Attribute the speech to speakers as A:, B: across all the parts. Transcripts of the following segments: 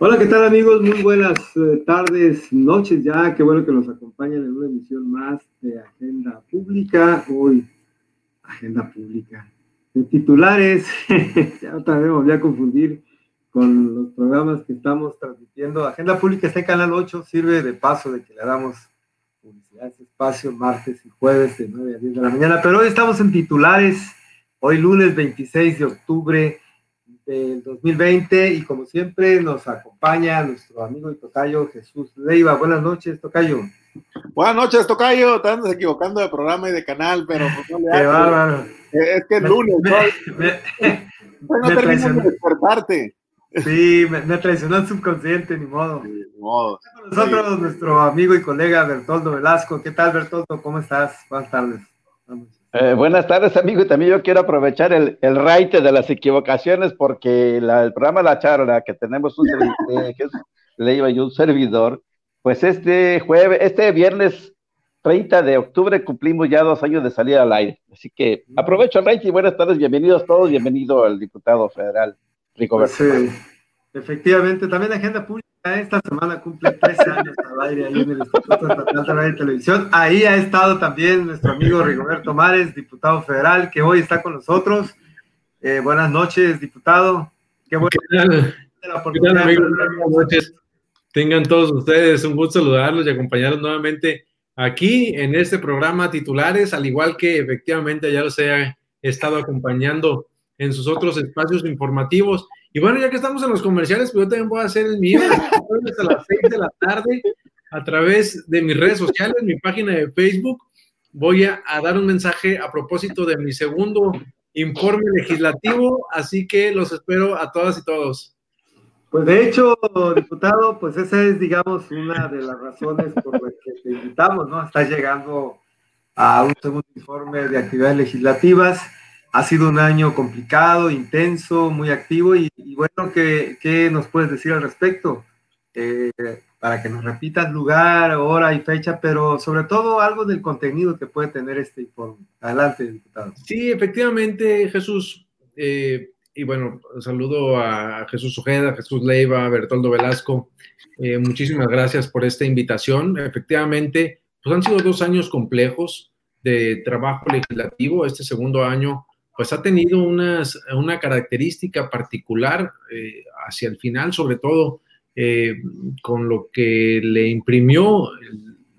A: Hola, ¿qué tal amigos? Muy buenas eh, tardes, noches ya. Qué bueno que nos acompañan en una emisión más de Agenda Pública. Hoy, Agenda Pública. De titulares, ya otra vez me voy a confundir con los programas que estamos transmitiendo. Agenda Pública está Canal 8, sirve de paso de que le damos publicidad a ese espacio martes y jueves de 9 a 10 de la mañana. Pero hoy estamos en titulares, hoy lunes 26 de octubre del 2020 y como siempre nos acompaña nuestro amigo y tocayo Jesús Leiva. Buenas noches, tocayo.
B: Buenas noches, tocayo. Te andas equivocando de programa y de canal, pero pues no
A: le Qué bárbaro.
B: Eh, es que es lunes, me, ¿no? no termino de despertarte.
A: Sí, me, traicionó el subconsciente, ni modo. ni modo. Con nosotros nuestro amigo y colega Bertoldo Velasco. ¿Qué tal, Bertoldo? ¿Cómo estás? Buenas tardes.
C: Vamos. Eh, buenas tardes, amigo. Y también yo quiero aprovechar el, el raite de las equivocaciones porque el programa La Charla, que tenemos un eh, que es Leiva y un servidor, pues este jueves, este viernes 30 de octubre cumplimos ya dos años de salir al aire. Así que aprovecho el raite y buenas tardes, bienvenidos todos, bienvenido al diputado federal Rico pues,
A: sí, efectivamente, también Agenda Pública esta semana cumple 13 años al aire ahí en el Instituto Estatal de Radio y Televisión. Ahí ha estado también nuestro amigo Rigoberto Mares, diputado federal, que hoy está con nosotros. Eh, buenas noches, diputado.
D: Qué, bueno. ¿Qué tal? amigos? Buenas noches. Tengan todos ustedes un gusto saludarlos y acompañarlos nuevamente aquí en este programa titulares, al igual que efectivamente ya los he estado acompañando en sus otros espacios informativos. Y bueno, ya que estamos en los comerciales, pues yo también voy a hacer el mío a las 6 de la tarde a través de mis redes sociales, mi página de Facebook. Voy a, dar un mensaje a propósito de mi segundo informe legislativo, así que los espero a todas y todos.
A: Pues de hecho, diputado, pues esa es, digamos, una de las razones por las que te invitamos, ¿no? Estás llegando a un segundo informe de actividades legislativas ha sido un año complicado, intenso, muy activo y, bueno, ¿qué, nos puedes decir al respecto? Eh, para que nos repitas lugar, hora y fecha, pero sobre todo algo del contenido que puede tener este informe. Adelante, diputado.
D: Sí, efectivamente, Jesús. Eh, y bueno, saludo a Jesús Ojeda, Jesús Leiva, Bertoldo Velasco. Eh, muchísimas gracias por esta invitación. Efectivamente, pues han sido dos años complejos de trabajo legislativo. Este segundo año pues ha tenido unas, una característica particular eh, hacia el final, sobre todo eh, con lo que le imprimió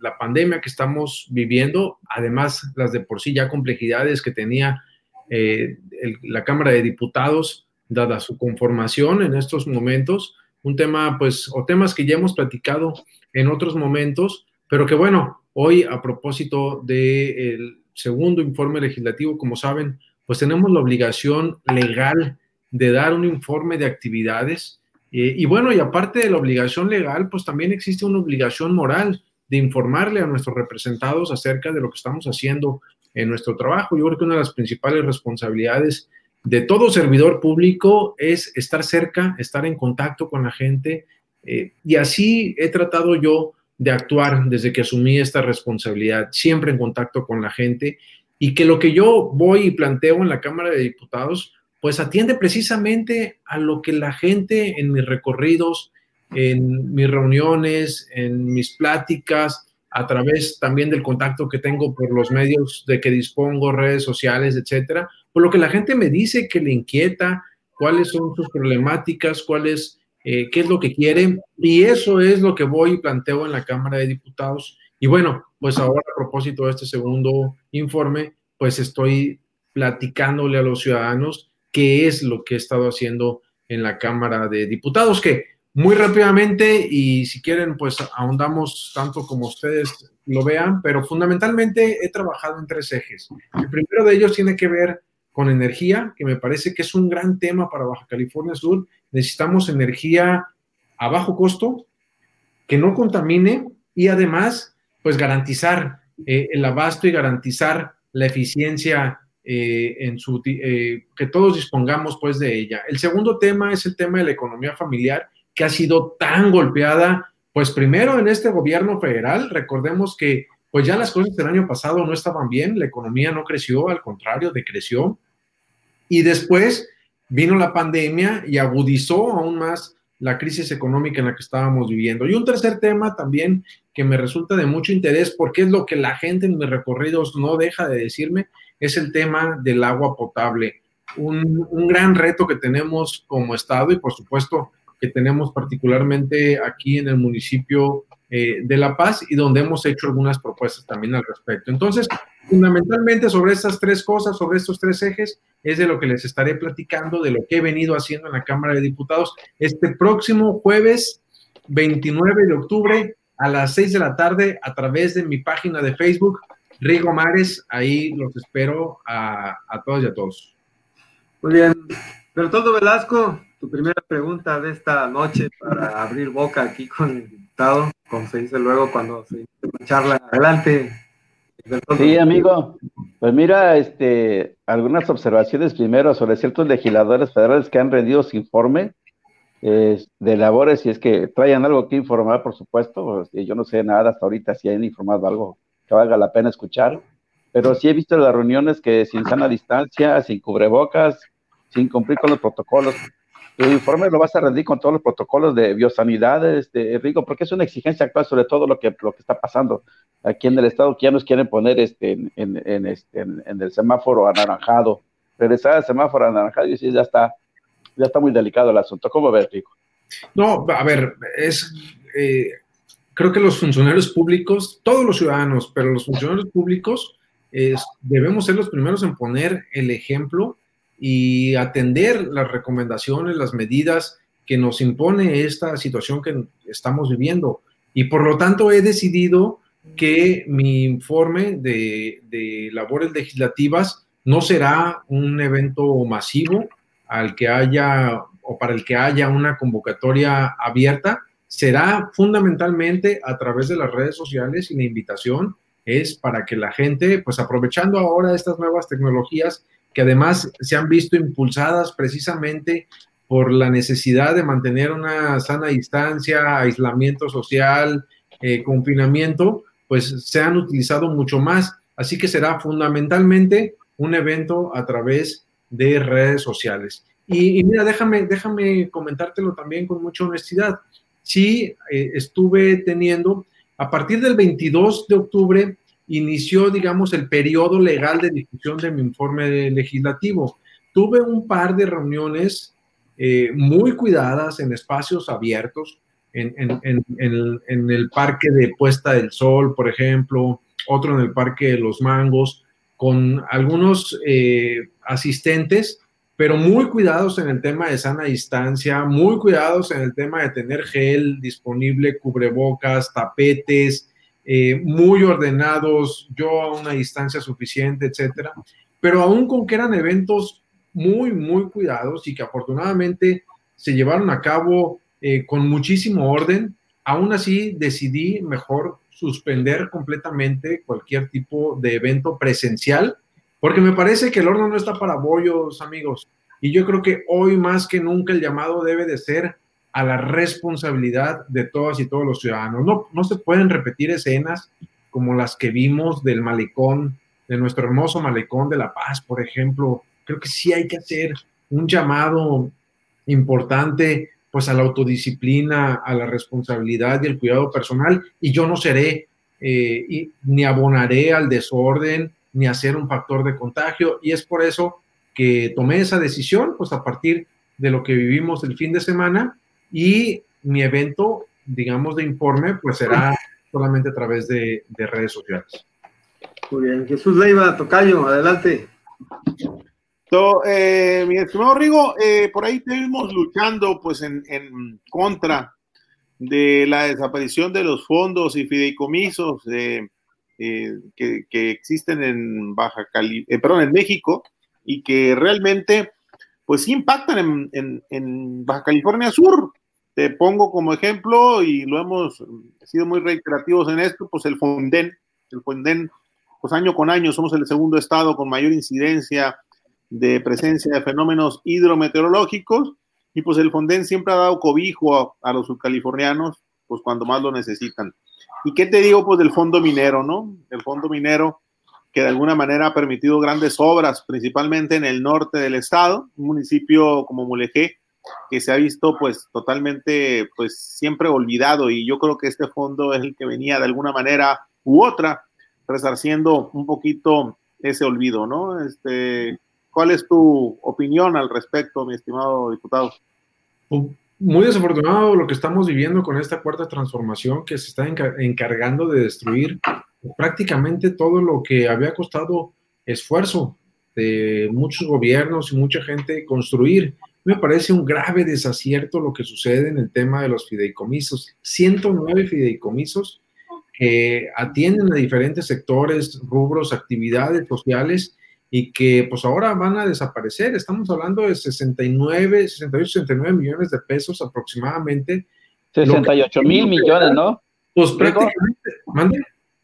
D: la pandemia que estamos viviendo, además las de por sí ya complejidades que tenía eh, la Cámara de Diputados, dada su conformación en estos momentos, un tema, pues, o temas que ya hemos platicado en otros momentos, pero que bueno, hoy a propósito del segundo informe legislativo, como saben, pues tenemos la obligación legal de dar un informe de actividades. Eh, y bueno, y aparte de la obligación legal, pues también existe una obligación moral de informarle a nuestros representados acerca de lo que estamos haciendo en nuestro trabajo. Yo creo que una de las principales responsabilidades de todo servidor público es estar cerca, estar en contacto con la gente. Eh, y así he tratado yo de actuar desde que asumí esta responsabilidad, siempre en contacto con la gente y que lo que yo voy y planteo en la Cámara de Diputados, pues atiende precisamente a lo que la gente en mis recorridos, en mis reuniones, en mis pláticas, a través también del contacto que tengo por los medios de que dispongo, redes sociales, etcétera, por lo que la gente me dice que le inquieta, cuáles son sus problemáticas, cuáles, eh, qué es lo que quiere, y eso es lo que voy y planteo en la Cámara de Diputados. Y bueno, pues ahora a propósito de este segundo informe, pues estoy platicándole a los ciudadanos qué es lo que he estado haciendo en la Cámara de Diputados, que muy rápidamente y si quieren, pues ahondamos tanto como ustedes lo vean, pero fundamentalmente he trabajado en tres ejes. El primero de ellos tiene que ver con energía, que me parece que es un gran tema para Baja California Sur. Necesitamos energía a bajo costo, que no contamine y además pues garantizar eh, el abasto y garantizar la eficiencia eh, en su, eh, que todos dispongamos pues de ella. El segundo tema es el tema de la economía familiar que ha sido tan golpeada, pues primero en este gobierno federal, recordemos que pues ya las cosas del año pasado no estaban bien, la economía no creció, al contrario, decreció. Y después vino la pandemia y agudizó aún más la crisis económica en la que estábamos viviendo. Y un tercer tema también que me resulta de mucho interés, porque es lo que la gente en mis recorridos no deja de decirme, es el tema del agua potable. Un, un gran reto que tenemos como Estado y por supuesto que tenemos particularmente aquí en el municipio eh, de La Paz y donde hemos hecho algunas propuestas también al respecto. Entonces, fundamentalmente sobre estas tres cosas, sobre estos tres ejes, es de lo que les estaré platicando, de lo que he venido haciendo en la Cámara de Diputados este próximo jueves 29 de octubre a las 6 de la tarde a través de mi página de Facebook, Rigo Mares. Ahí los espero a, a todos y a todos.
A: Muy bien. Bertoldo Velasco, tu primera pregunta de esta noche para abrir boca aquí con el diputado, como se dice luego cuando se charla. Adelante.
C: Sí, amigo. Pues mira, este, algunas observaciones primero sobre ciertos legisladores federales que han rendido su informe de labores, si es que traen algo que informar, por supuesto. Pues, yo no sé nada hasta ahorita si han informado algo que valga la pena escuchar, pero sí he visto las reuniones que sin sana distancia, sin cubrebocas, sin cumplir con los protocolos. El informe lo vas a rendir con todos los protocolos de biosanidad, este, Rico, porque es una exigencia actual sobre todo lo que, lo que está pasando aquí en el estado, que ya nos quieren poner este, en, en, este, el semáforo anaranjado. Regresar al semáforo anaranjado y decir, ya está, ya está muy delicado el asunto. ¿Cómo ves, Rico?
D: No, a ver, es, eh, creo que los funcionarios públicos, todos los ciudadanos, pero los funcionarios públicos, debemos ser los primeros en poner el ejemplo y atender las recomendaciones, las medidas que nos impone esta situación que estamos viviendo. Y por lo tanto he decidido que mi informe de, labores legislativas no será un evento masivo al que haya o para el que haya una convocatoria abierta, será fundamentalmente a través de las redes sociales y la invitación es para que la gente, pues aprovechando ahora estas nuevas tecnologías, que además se han visto impulsadas precisamente por la necesidad de mantener una sana distancia, aislamiento social, eh, confinamiento, pues se han utilizado mucho más. Así que será fundamentalmente un evento a través de redes sociales. Y, mira, déjame, déjame comentártelo también con mucha honestidad. Sí, eh, estuve teniendo, a partir del 22 de octubre, inició, digamos, el periodo legal de discusión de mi informe legislativo. Tuve un par de reuniones eh, muy cuidadas en espacios abiertos, en, el Parque de Puesta del Sol, por ejemplo, otro en el Parque de los Mangos, con algunos eh, asistentes, pero muy cuidados en el tema de sana distancia, muy cuidados en el tema de tener gel disponible, cubrebocas, tapetes, eh, muy ordenados, yo a una distancia suficiente, etcétera, pero aún con que eran eventos muy, muy cuidados y que afortunadamente se llevaron a cabo eh, con muchísimo orden, aún así decidí mejor suspender completamente cualquier tipo de evento presencial, porque me parece que el horno no está para bollos, amigos. Y yo creo que hoy más que nunca el llamado debe de ser a la responsabilidad de todas y todos los ciudadanos. No, no se pueden repetir escenas como las que vimos del malecón, de nuestro hermoso malecón de La Paz, por ejemplo. Creo que sí hay que hacer un llamado importante pues a la autodisciplina, a la responsabilidad y el cuidado personal, y yo no seré eh, ni abonaré al desorden, ni a ser un factor de contagio, y es por eso que tomé esa decisión, pues a partir de lo que vivimos el fin de semana, y mi evento, digamos, de informe, pues será solamente a través de, redes sociales.
A: Muy bien, Jesús Leiva, Tocayo, adelante.
B: Eh, mi estimado Rigo, eh, por ahí estuvimos luchando pues en, contra de la desaparición de los fondos y fideicomisos eh, que, existen en Baja Cali, perdón, en México y que realmente pues impactan en, Baja California Sur. Te pongo como ejemplo, y lo hemos sido muy reiterativos en esto, pues el Fonden, el Fonden, pues año con año somos el segundo estado con mayor incidencia de presencia de fenómenos hidrometeorológicos, y pues el Fonden siempre ha dado cobijo a, los subcalifornianos, pues cuando más lo necesitan. ¿Y qué te digo, pues del fondo minero, no? El fondo minero que de alguna manera ha permitido grandes obras, principalmente en el norte del estado, un municipio como Mulegé, que se ha visto pues totalmente pues siempre olvidado y yo creo que este fondo es el que venía de alguna manera u otra resarciendo un poquito ese olvido, ¿no? Este, ¿Cuál es tu opinión al respecto, mi estimado diputado?
D: Muy desafortunado lo que estamos viviendo con esta cuarta transformación que se está encargando de destruir prácticamente todo lo que había costado esfuerzo de muchos gobiernos y mucha gente construir. Me parece un grave desacierto lo que sucede en el tema de los fideicomisos. 109 fideicomisos que atienden a diferentes sectores, rubros, actividades sociales y que pues ahora van a desaparecer. Estamos hablando de 69, 68, 69 millones de pesos aproximadamente.
C: 68 mil millones, ¿no?
D: Pues prácticamente,
C: ¿mande?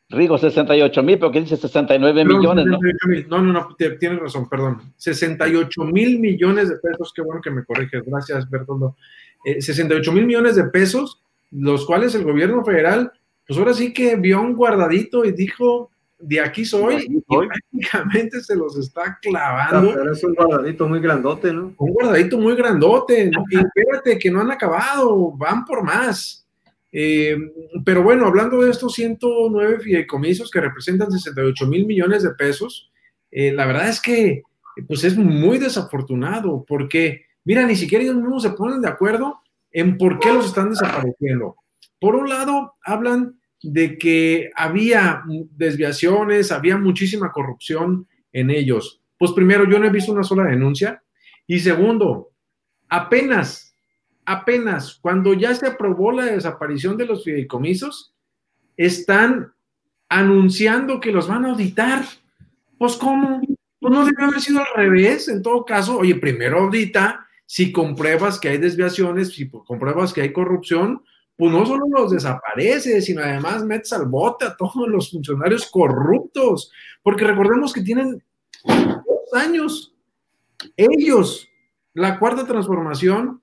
C: Rigo, 68 mil, pero que dice 69 millones, ¿no?
D: No, no, no, tienes razón, perdón. 68 mil millones de pesos, qué bueno que me corriges, gracias, Bertoldo. 68 eh, mil millones de pesos, los cuales el gobierno federal, pues ahora sí que vio un guardadito y dijo, de aquí soy, y prácticamente se los está clavando.
A: Pero es un guardadito muy grandote, ¿no?
D: Un guardadito muy grandote, ¿no? y espérate, que no han acabado, van por más. Eh, pero bueno, hablando de estos 109 fideicomisos que representan 68 mil millones de pesos, eh, la verdad es que pues es muy desafortunado porque, mira, ni siquiera ellos mismos se ponen de acuerdo en por qué los están desapareciendo. Por un lado, hablan de que había desviaciones, había muchísima corrupción en ellos. Pues primero, yo no he visto una sola denuncia. Y segundo, apenas apenas cuando ya se aprobó la desaparición de los fideicomisos, están anunciando que los van a auditar. Pues cómo? Pues no debe haber sido al revés. En todo caso, oye, primero audita si compruebas que hay desviaciones, si compruebas que hay corrupción, pues no solo los desaparece, sino además metes al bote a todos los funcionarios corruptos, porque recordemos que tienen dos años ellos, la cuarta transformación,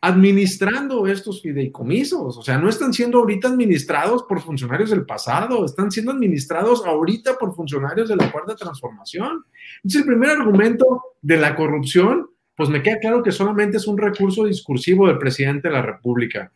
D: administrando estos fideicomisos. O sea, no están siendo ahorita administrados por funcionarios del pasado, están siendo administrados ahorita por funcionarios de la cuarta transformación. Entonces, el primer argumento de la corrupción, pues me queda claro que solamente es un recurso discursivo del presidente de la República.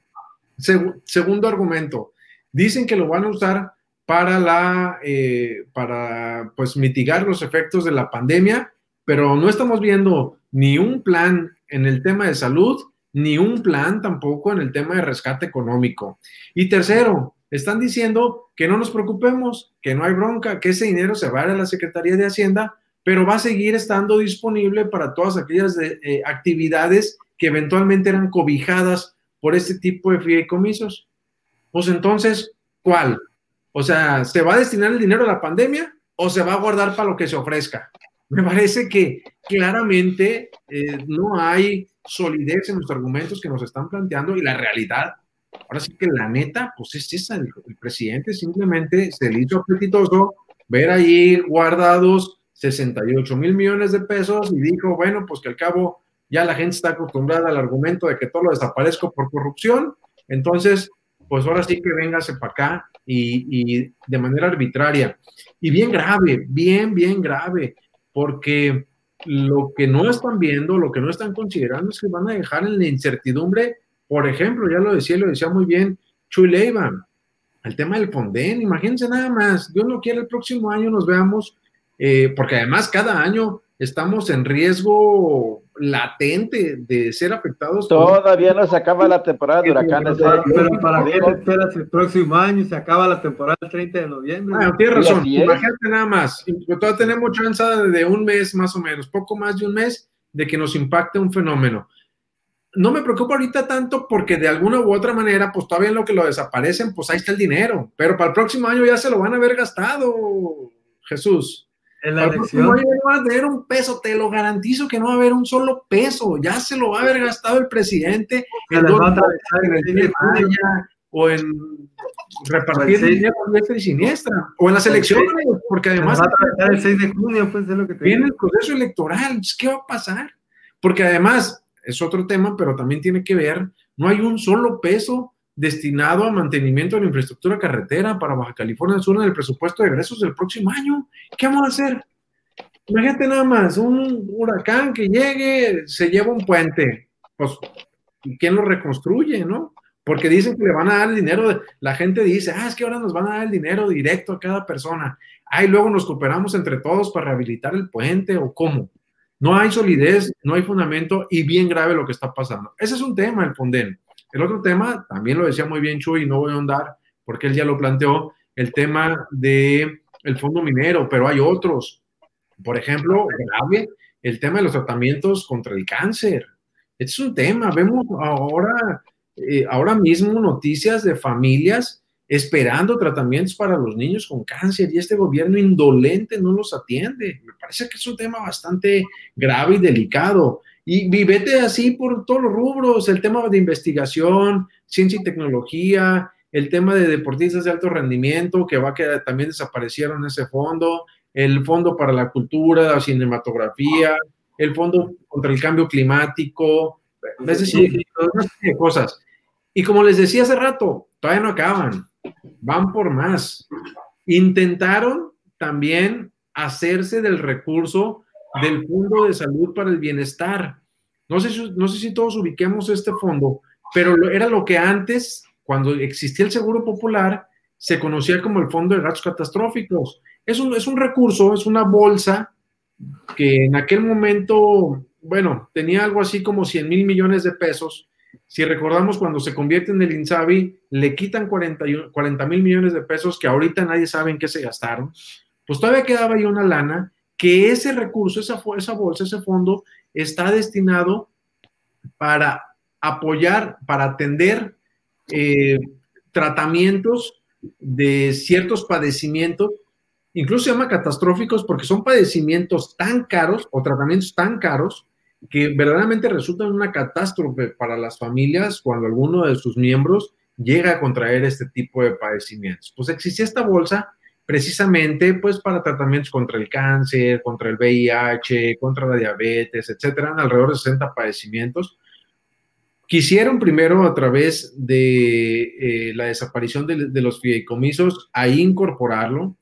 D: Segundo argumento, dicen que lo van a usar para la, eh, para, pues, mitigar los efectos de la pandemia, pero no estamos viendo ni un plan en el tema de salud, ni un plan tampoco en el tema de rescate económico. Y tercero, están diciendo que no nos preocupemos, que no hay bronca, que ese dinero se va a la Secretaría de Hacienda, pero va a seguir estando disponible para todas aquellas eh, actividades que eventualmente eran cobijadas por este tipo de fideicomisos. Pues entonces, ¿cuál? O sea, ¿se va a destinar el dinero a la pandemia o se va a guardar para lo que se ofrezca? Me parece que claramente eh, no hay solidez en los argumentos que nos están planteando y la realidad, ahora sí que la neta, pues es esa, el, presidente simplemente se le hizo apetitoso ver ahí guardados 68 mil millones de pesos y dijo, bueno, pues que al cabo ya la gente está acostumbrada al argumento de que todo lo desaparezco por corrupción, entonces, pues ahora sí que véngase para acá y, y de manera arbitraria. Y bien grave, bien, bien grave, porque lo que no están viendo, lo que no están considerando es que van a dejar en la incertidumbre, por ejemplo, ya lo decía, lo decía muy bien Chuy Leiva, el tema del Fonden, imagínense nada más, Dios no quiere el próximo año nos veamos, eh, porque además cada año estamos en riesgo latente de ser afectados.
C: Todavía no se acaba la temporada de huracanes.
A: Pero, para qué esperas el próximo año, se acaba la temporada el 30 de noviembre.
D: Ah, tienes razón, imagínate nada más. Todavía tenemos chance de un mes más o menos, poco más de un mes, de que nos impacte un fenómeno. No me preocupa ahorita tanto porque de alguna u otra manera, pues todavía en lo que lo desaparecen, pues ahí está el dinero. Pero para el próximo año ya se lo van a haber gastado, Jesús.
A: En la elección.
D: No va a tener un peso, te lo garantizo que no va a haber un solo peso. Ya se lo va a haber gastado el presidente en, en o en repartir dinero diestra y siniestra, o en las elecciones, porque además
A: el 6 de junio, pues es lo que
D: viene el proceso electoral. ¿Qué va a pasar? Porque además es otro tema, pero también tiene que ver, no hay un solo peso destinado a mantenimiento de la infraestructura carretera para Baja California Sur en el presupuesto de egresos del próximo año. ¿Qué vamos a hacer? Imagínate nada más, un huracán que llegue, se lleva un puente. pues, ¿quién lo reconstruye, no? Porque dicen que le van a dar el dinero, la gente dice, ah, es que ahora nos van a dar el dinero directo a cada persona. Ah, y luego nos cooperamos entre todos para rehabilitar el puente o cómo. No hay solidez, no hay fundamento y bien grave lo que está pasando. Ese es un tema, el Fonden. El otro tema, también lo decía muy bien Chuy, no voy a ahondar porque él ya lo planteó, el tema de el fondo minero, pero hay otros. Por ejemplo, grave, el tema de los tratamientos contra el cáncer. Este es un tema. Vemos ahora, eh, ahora mismo noticias de familias esperando tratamientos para los niños con cáncer y este gobierno indolente no los atiende. Me parece que es un tema bastante grave y delicado. Y vivete así por todos los rubros, el tema de investigación, ciencia y tecnología, el tema de deportistas de alto rendimiento, que va a quedar, también desaparecieron ese fondo, el fondo para la cultura, la cinematografía, el fondo contra el cambio climático, es decir, cosas. Y como les decía hace rato, todavía no acaban van por más. Intentaron también hacerse del recurso del Fondo de Salud para el Bienestar. No sé, si, no sé si todos ubiquemos este fondo, pero era lo que antes, cuando existía el Seguro Popular, se conocía como el Fondo de Gastos Catastróficos. Es un, es un recurso, es una bolsa que en aquel momento, bueno, tenía algo así como 100 mil millones de pesos si recordamos cuando se convierte en el INSABI, le quitan 40 mil millones de pesos que ahorita nadie sabe en qué se gastaron, pues todavía quedaba ahí una lana que ese recurso, esa, bolsa, ese fondo está destinado para apoyar, para atender eh, tratamientos de ciertos padecimientos, incluso se llama catastróficos porque son padecimientos tan caros o tratamientos tan caros que verdaderamente resultan una catástrofe para las familias cuando alguno de sus miembros llega a contraer este tipo de padecimientos. Pues existía esta bolsa precisamente pues para tratamientos contra el cáncer, contra el VIH, contra la diabetes, etcétera, alrededor de 60 padecimientos. Quisieron primero a través de eh, la desaparición de, los fideicomisos ahí incorporarlo.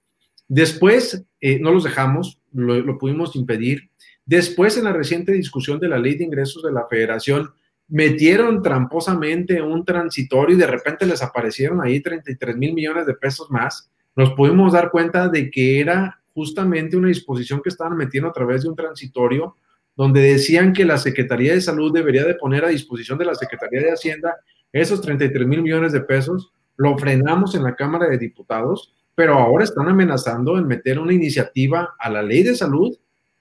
D: Después eh, no los dejamos, lo pudimos impedir Después, en la reciente discusión de la ley de ingresos de la federación, metieron tramposamente un transitorio y de repente les aparecieron ahí 33 mil millones de pesos más. Nos pudimos dar cuenta de que era justamente una disposición que estaban metiendo a través de un transitorio donde decían que la Secretaría de Salud debería de poner a disposición de la Secretaría de Hacienda esos 33 mil millones de pesos. Lo frenamos en la Cámara de Diputados, pero ahora están amenazando en meter una iniciativa a la ley de salud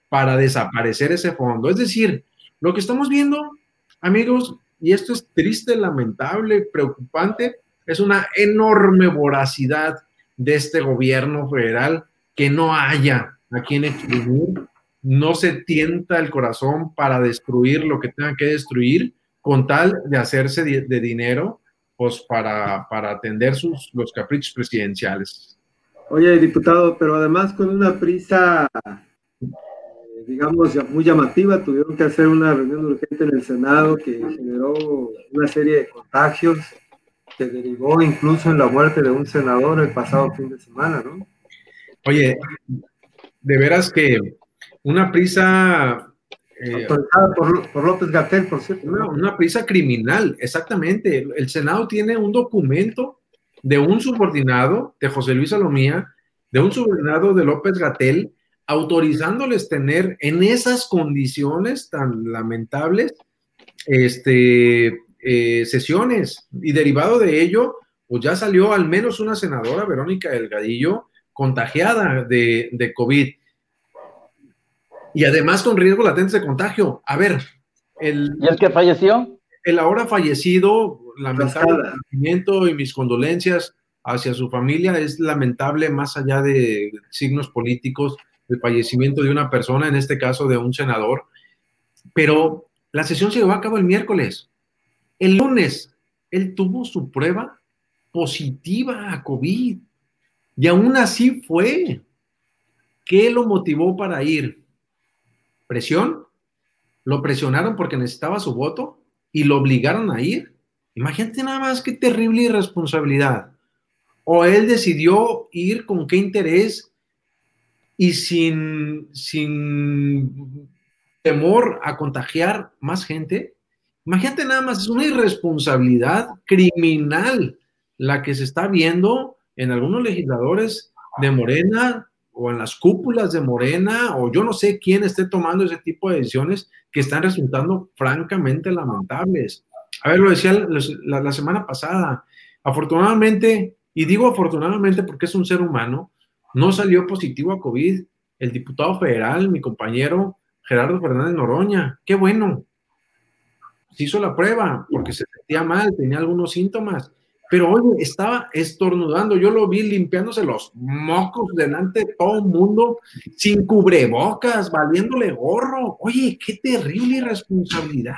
D: para desaparecer ese fondo. Es decir, lo que estamos viendo, amigos, y esto es triste, lamentable, preocupante, es una enorme voracidad de este gobierno federal que no haya a quien exprimir, no se tienta el corazón para destruir lo que tenga que destruir con tal de hacerse de, dinero pues para, para atender sus, los caprichos presidenciales.
A: Oye, diputado, pero además con una prisa digamos, muy llamativa. Tuvieron que hacer una reunión urgente en el Senado que generó una serie de contagios que derivó incluso en la muerte de un senador el pasado fin de semana, ¿no?
D: Oye, de veras que una prisa...
A: Eh, Autorizada por, López Gatel, por cierto.
D: una prisa criminal, exactamente. El Senado tiene un documento de un subordinado de José Luis Salomía, de un subordinado de López Gatel, autorizándoles tener en esas condiciones tan lamentables este, eh, sesiones. Y derivado de ello, pues ya salió al menos una senadora, Verónica Delgadillo, contagiada de, de COVID. Y además con riesgo latente de contagio. A ver,
C: el... ¿Y el que falleció?
D: El ahora fallecido, lamentable y mis condolencias hacia su familia es lamentable más allá de signos políticos el fallecimiento de una persona, en este caso de un senador, pero la sesión se llevó a cabo el miércoles. El lunes, él tuvo su prueba positiva a COVID y aún así fue. ¿Qué lo motivó para ir? ¿Presión? ¿Lo presionaron porque necesitaba su voto y lo obligaron a ir? Imagínate nada más qué terrible irresponsabilidad. O él decidió ir con qué interés y sin, sin temor a contagiar más gente. Imagínate nada más, es una irresponsabilidad criminal la que se está viendo en algunos legisladores de Morena o en las cúpulas de Morena, o yo no sé quién esté tomando ese tipo de decisiones que están resultando francamente lamentables. A ver, lo decía la, la semana pasada, afortunadamente, y digo afortunadamente porque es un ser humano, no salió positivo a COVID el diputado federal, mi compañero Gerardo Fernández Noroña. Qué bueno. Se hizo la prueba porque se sentía mal, tenía algunos síntomas. Pero oye, estaba estornudando. Yo lo vi limpiándose los mocos delante de todo el mundo, sin cubrebocas, valiéndole gorro. Oye, qué terrible irresponsabilidad.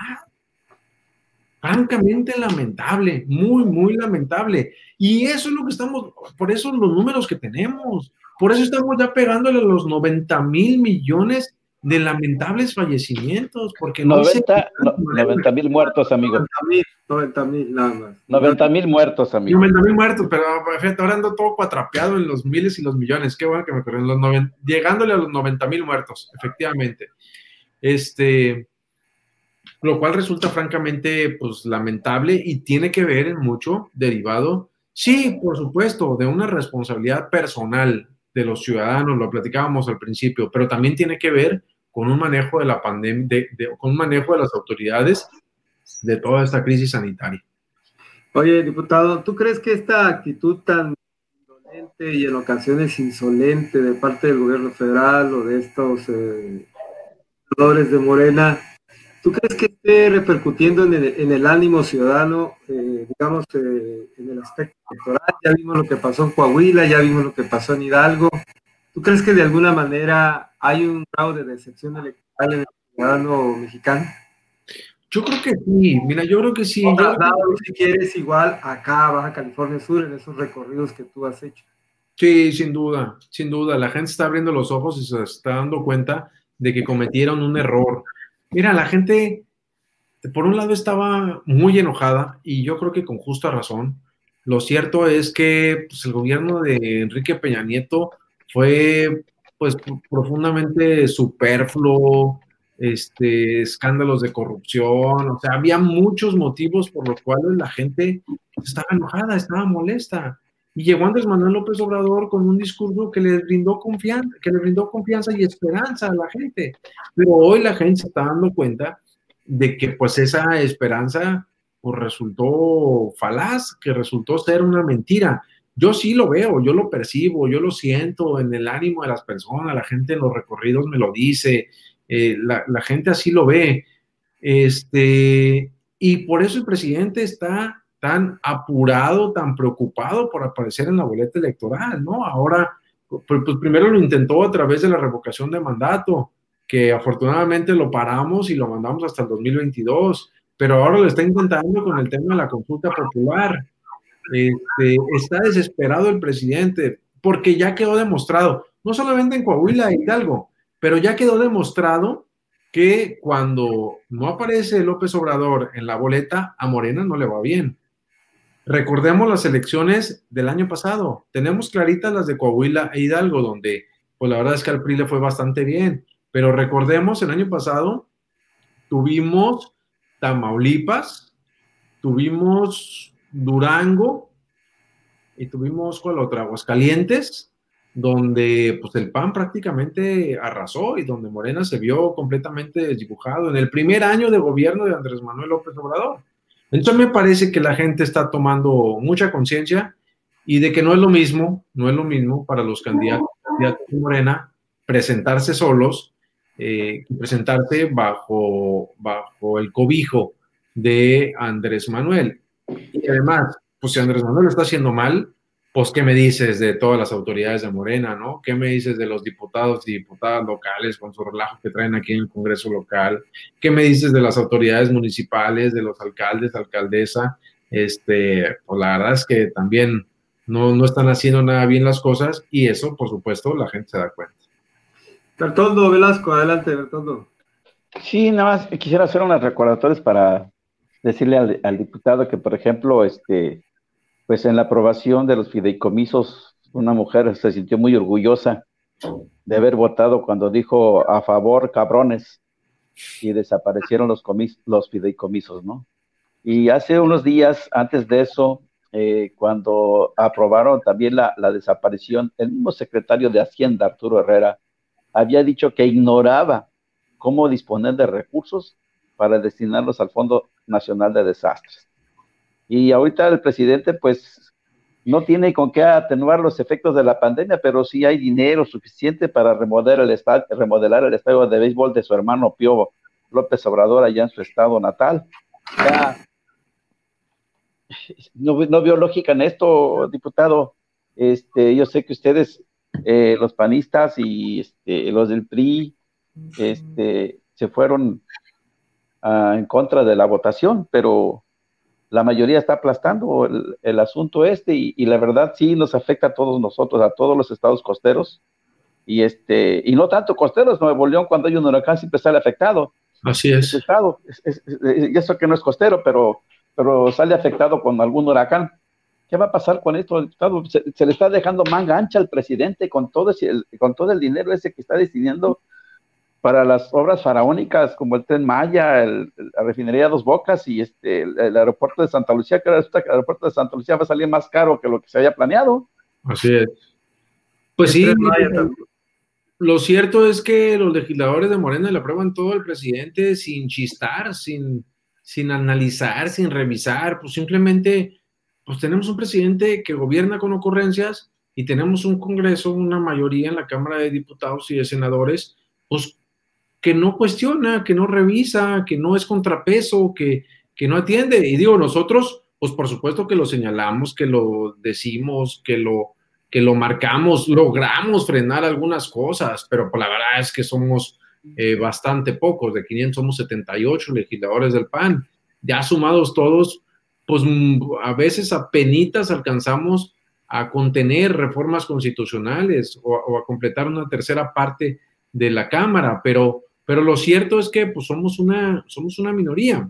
D: Francamente lamentable, muy, muy lamentable. Y eso es lo que estamos, por eso los números que tenemos. Por eso estamos ya pegándole los 90 mil millones de lamentables fallecimientos, porque
C: 90 mil muertos, amigo.
A: 90 mil, nada más.
C: 90 mil muertos, amigo.
D: 90 mil muertos, pero fíjate, ahora ando todo cuatrapeado en los miles y los millones. Qué bueno que me acuerdo, los llegándole a los 90 mil muertos, efectivamente. Este, lo cual resulta francamente, pues, lamentable y tiene que ver en mucho derivado, sí, por supuesto, de una responsabilidad personal de los ciudadanos, lo platicábamos al principio, pero también tiene que ver con un manejo de la pandemia, de, con un manejo de las autoridades de toda esta crisis sanitaria.
A: Oye, diputado, ¿tú crees que esta actitud tan indolente y en ocasiones insolente de parte del gobierno federal o de estos eh, de Morena ¿Tú crees que esté repercutiendo en el, ánimo ciudadano, eh, digamos, eh, en el aspecto electoral? Ya vimos lo que pasó en Coahuila, ya vimos lo que pasó en Hidalgo. ¿Tú crees que de alguna manera hay un grado de decepción electoral en el ciudadano mexicano?
D: Yo creo que sí, mira, yo creo que sí.
A: si quieres, igual acá, Baja California Sur, en esos recorridos que tú has hecho.
D: Sí, sin duda, sin duda. La gente está abriendo los ojos y se está dando cuenta de que cometieron un error Mira, la gente, por un lado, estaba muy enojada y yo creo que con justa razón. Lo cierto es que pues, el gobierno de Enrique Peña Nieto fue pues profundamente superfluo, este, escándalos de corrupción, o sea, había muchos motivos por los cuales la gente estaba enojada, estaba molesta. Y llegó Andrés Manuel López Obrador con un discurso que le brindó confianza, que le brindó confianza y esperanza a la gente. Pero hoy la gente se está dando cuenta de que pues esa esperanza pues, resultó falaz, que resultó ser una mentira. Yo sí lo veo, yo lo percibo, yo lo siento en el ánimo de las personas, la gente en los recorridos me lo dice, eh, la, la gente así lo ve. Este, y por eso el presidente está tan apurado, tan preocupado por aparecer en la boleta electoral, ¿no? Ahora, pues, pues, primero lo intentó a través de la revocación de mandato, que afortunadamente lo paramos y lo mandamos hasta el 2022, pero ahora lo está intentando con el tema de la consulta popular. Este, está desesperado el presidente porque ya quedó demostrado, no solamente en Coahuila y Hidalgo, pero ya quedó demostrado que cuando no aparece López Obrador en la boleta, a Morena no le va bien. Recordemos las elecciones del año pasado. Tenemos claritas las de Coahuila e Hidalgo, donde, pues la verdad es que al PRI le fue bastante bien. Pero recordemos, el año pasado tuvimos Tamaulipas, tuvimos Durango y tuvimos, ¿cuál otra? Aguascalientes, donde pues el PAN prácticamente arrasó y donde Morena se vio completamente desdibujado en el primer año de gobierno de Andrés Manuel López Obrador. Entonces me parece que la gente está tomando mucha conciencia y de que no es lo mismo, no es lo mismo para los candidatos, de Morena presentarse solos eh, presentarse bajo, bajo el cobijo de Andrés Manuel. Y además, pues si Andrés Manuel lo está haciendo mal, pues ¿qué me dices de todas las autoridades de Morena, no? ¿Qué me dices de los diputados y diputadas locales con su relajo que traen aquí en el Congreso local? ¿Qué me dices de las autoridades municipales, de los alcaldes, alcaldesa? Este, pues la verdad es que también no, no están haciendo nada bien las cosas y eso, por supuesto, la gente se da cuenta.
A: Bertoldo Velasco, adelante, Bertoldo.
C: Sí, nada más quisiera hacer unas recordatorias para decirle al, diputado que, por ejemplo, este, pues en la aprobación de los fideicomisos, una mujer se sintió muy orgullosa de haber votado cuando dijo a favor, cabrones. y desaparecieron los, los fideicomisos, ¿no? Y hace unos días, antes de eso, eh, cuando aprobaron también la, desaparición, el mismo secretario de Hacienda, Arturo Herrera, había dicho que ignoraba cómo disponer de recursos para destinarlos al Fondo Nacional de Desastres. Y ahorita el presidente, pues, no tiene con qué atenuar los efectos de la pandemia, pero sí hay dinero suficiente para remodelar el, estadio, remodelar el estadio de béisbol de su hermano Pío López Obrador allá en su estado natal. no, veo lógica en esto, diputado. Este, yo sé que ustedes, eh, los panistas y este, los del PRI, este, se fueron ah, en contra de la votación, pero la mayoría está aplastando el, asunto este y, la verdad sí nos afecta a todos nosotros, a todos los estados costeros y este y no tanto costeros, Nuevo León cuando hay un huracán siempre sale afectado.
D: Así es.
C: Estado, y eso que no es costero, pero, pero sale afectado con algún huracán. ¿Qué va a pasar con esto? Se, se le está dejando manga ancha al presidente con todo, ese, con todo el dinero ese que está destinando para las obras faraónicas como el Tren Maya, la refinería Dos Bocas y este, el, aeropuerto de Santa Lucía, que el aeropuerto de Santa Lucía va a salir más caro que lo que se había planeado.
D: Así es. Pues sí, lo cierto es que los legisladores de Morena le aprueban todo al presidente sin chistar, sin, sin analizar, sin revisar, pues simplemente, pues tenemos un presidente que gobierna con ocurrencias y tenemos un Congreso, una mayoría en la Cámara de Diputados y de Senadores, pues que no cuestiona, que no revisa, que no es contrapeso, que, que no atiende. Y digo, nosotros, pues por supuesto que lo señalamos, que lo decimos, que lo, que lo marcamos, logramos frenar algunas cosas, pero pues, la verdad es que somos eh, bastante pocos, de 500 somos 78 legisladores del PAN. Ya sumados todos, pues mm, a veces a penitas alcanzamos a contener reformas constitucionales o, o a completar una tercera parte de la Cámara, pero pero lo cierto es que pues, somos, una, somos una minoría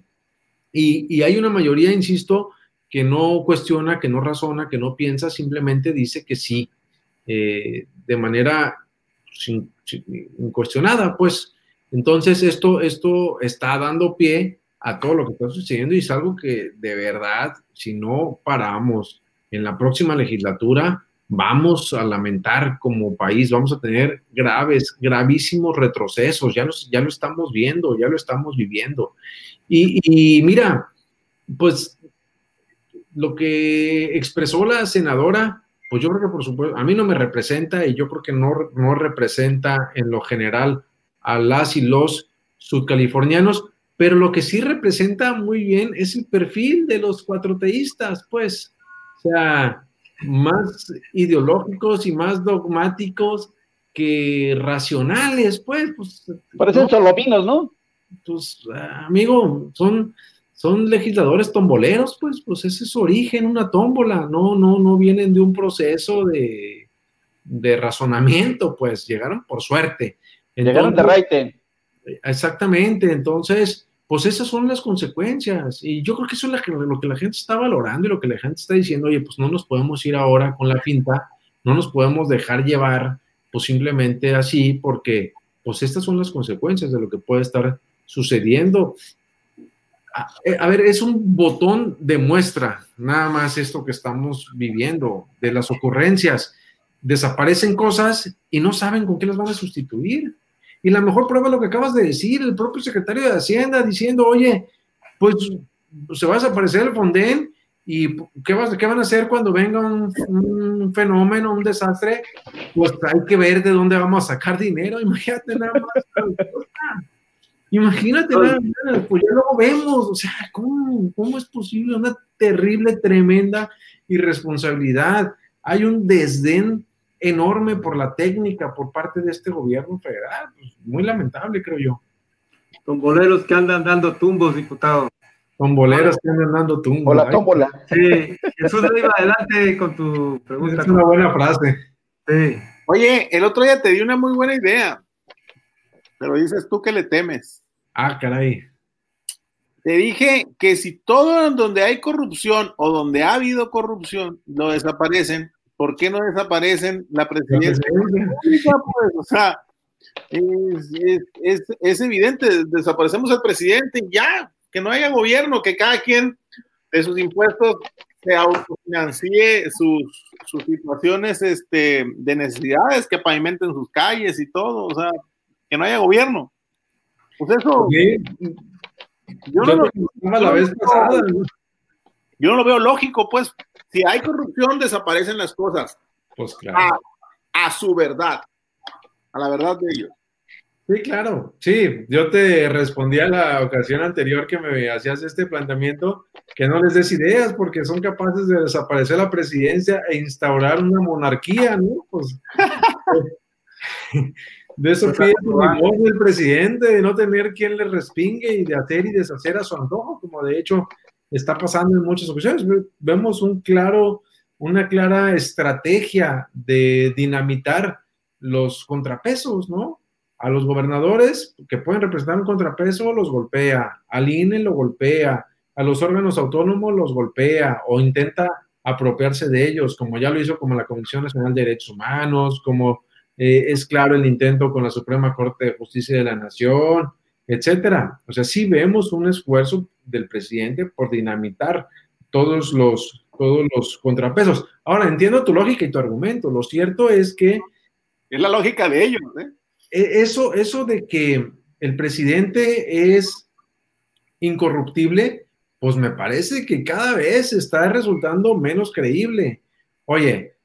D: y, hay una mayoría, insisto, que no cuestiona, que no razona, que no piensa, simplemente dice que sí, eh, de manera incuestionada, pues. Entonces, esto, esto está dando pie a todo lo que está sucediendo y es algo que de verdad, si no paramos en la próxima legislatura, vamos a lamentar como país, vamos a tener graves, gravísimos retrocesos, ya, ya lo estamos viendo, ya lo estamos viviendo. Y, mira, pues lo que expresó la senadora, pues yo creo que por supuesto, a mí no me representa y yo creo que no, no representa en lo general a las y los sudcalifornianos, pero lo que sí representa muy bien es el perfil de los cuatro teístas, pues, o sea, más ideológicos y más dogmáticos que racionales, pues. pues
C: Parecen solovinos, ¿no?
D: Pues, amigo, son, son legisladores tomboleros, pues, pues ese es su origen, una tómbola, no, no, no vienen de un proceso de, de razonamiento, pues, llegaron por suerte.
C: llegaron de raite.
D: Exactamente, entonces, pues esas son las consecuencias. Y yo creo que eso es lo que la gente está valorando y lo que la gente está diciendo, oye, pues no nos podemos ir ahora con la finta, no nos podemos dejar llevar, pues simplemente así, porque pues estas son las consecuencias de lo que puede estar sucediendo. A, eh, a ver, es un botón de muestra, nada más esto que estamos viviendo, de las ocurrencias. Desaparecen cosas y no saben con qué las van a sustituir. Y la mejor prueba es lo que acabas de decir, el propio secretario de Hacienda diciendo, oye, pues se va a desaparecer el Fonden y ¿qué, vas, qué van a hacer cuando venga un, fenómeno, un desastre? Pues hay que ver de dónde vamos a sacar dinero, imagínate nada más. Imagínate nada más, pues ya luego vemos, o sea, ¿cómo, ¿cómo es posible una terrible, tremenda irresponsabilidad? Hay un desdén enorme por la técnica por parte de este gobierno federal. Pues, muy lamentable, creo yo.
A: Tomboleros que andan dando tumbos, diputado.
D: Tomboleros que andan dando tumbos.
C: O la tómbola.
A: Sí, Jesús, iba adelante con tu pregunta.
D: Es una buena frase.
B: Sí. Oye, el otro día te di una muy buena idea, pero dices tú que le temes.
D: Ah, caray.
B: Te dije que si todo donde hay corrupción o donde ha habido corrupción lo desaparecen, ¿por qué no desaparecen la presidencia? Pues, o sea, es, es, evidente, desaparecemos al presidente y ya, que no haya gobierno, que cada quien de sus impuestos se autofinancie sus, sus situaciones este, de necesidades, que pavimenten sus calles y todo, o sea, que no haya gobierno. Pues eso. Yo, no lo, yo no lo veo lógico, pues. Si hay corrupción, desaparecen las cosas.
D: Pues claro.
B: a su verdad, a la verdad de ellos.
D: Sí, claro. Sí, yo te respondí a la ocasión anterior que me hacías este planteamiento, que no les des ideas porque son capaces de desaparecer la presidencia e instaurar una monarquía, ¿no? Pues de eso pide el presidente, de no tener quien le respingue y de hacer y deshacer a su antojo, como de hecho está pasando en muchas ocasiones. Vemos un claro, una clara estrategia de dinamitar los contrapesos, ¿no? A los gobernadores que pueden representar un contrapeso los golpea, al INE lo golpea, a los órganos autónomos los golpea o intenta apropiarse de ellos, como ya lo hizo como la Comisión Nacional de Derechos Humanos, como eh, es claro el intento con la Suprema Corte de Justicia de la Nación, etcétera. O sea, sí vemos un esfuerzo del presidente por dinamitar todos los, todos los contrapesos. Ahora, entiendo tu lógica y tu argumento. Lo cierto es que...
B: Es la lógica de ellos, ¿eh?
D: E, eso, eso de que el presidente es incorruptible, pues me parece que cada vez está resultando menos creíble. Oye,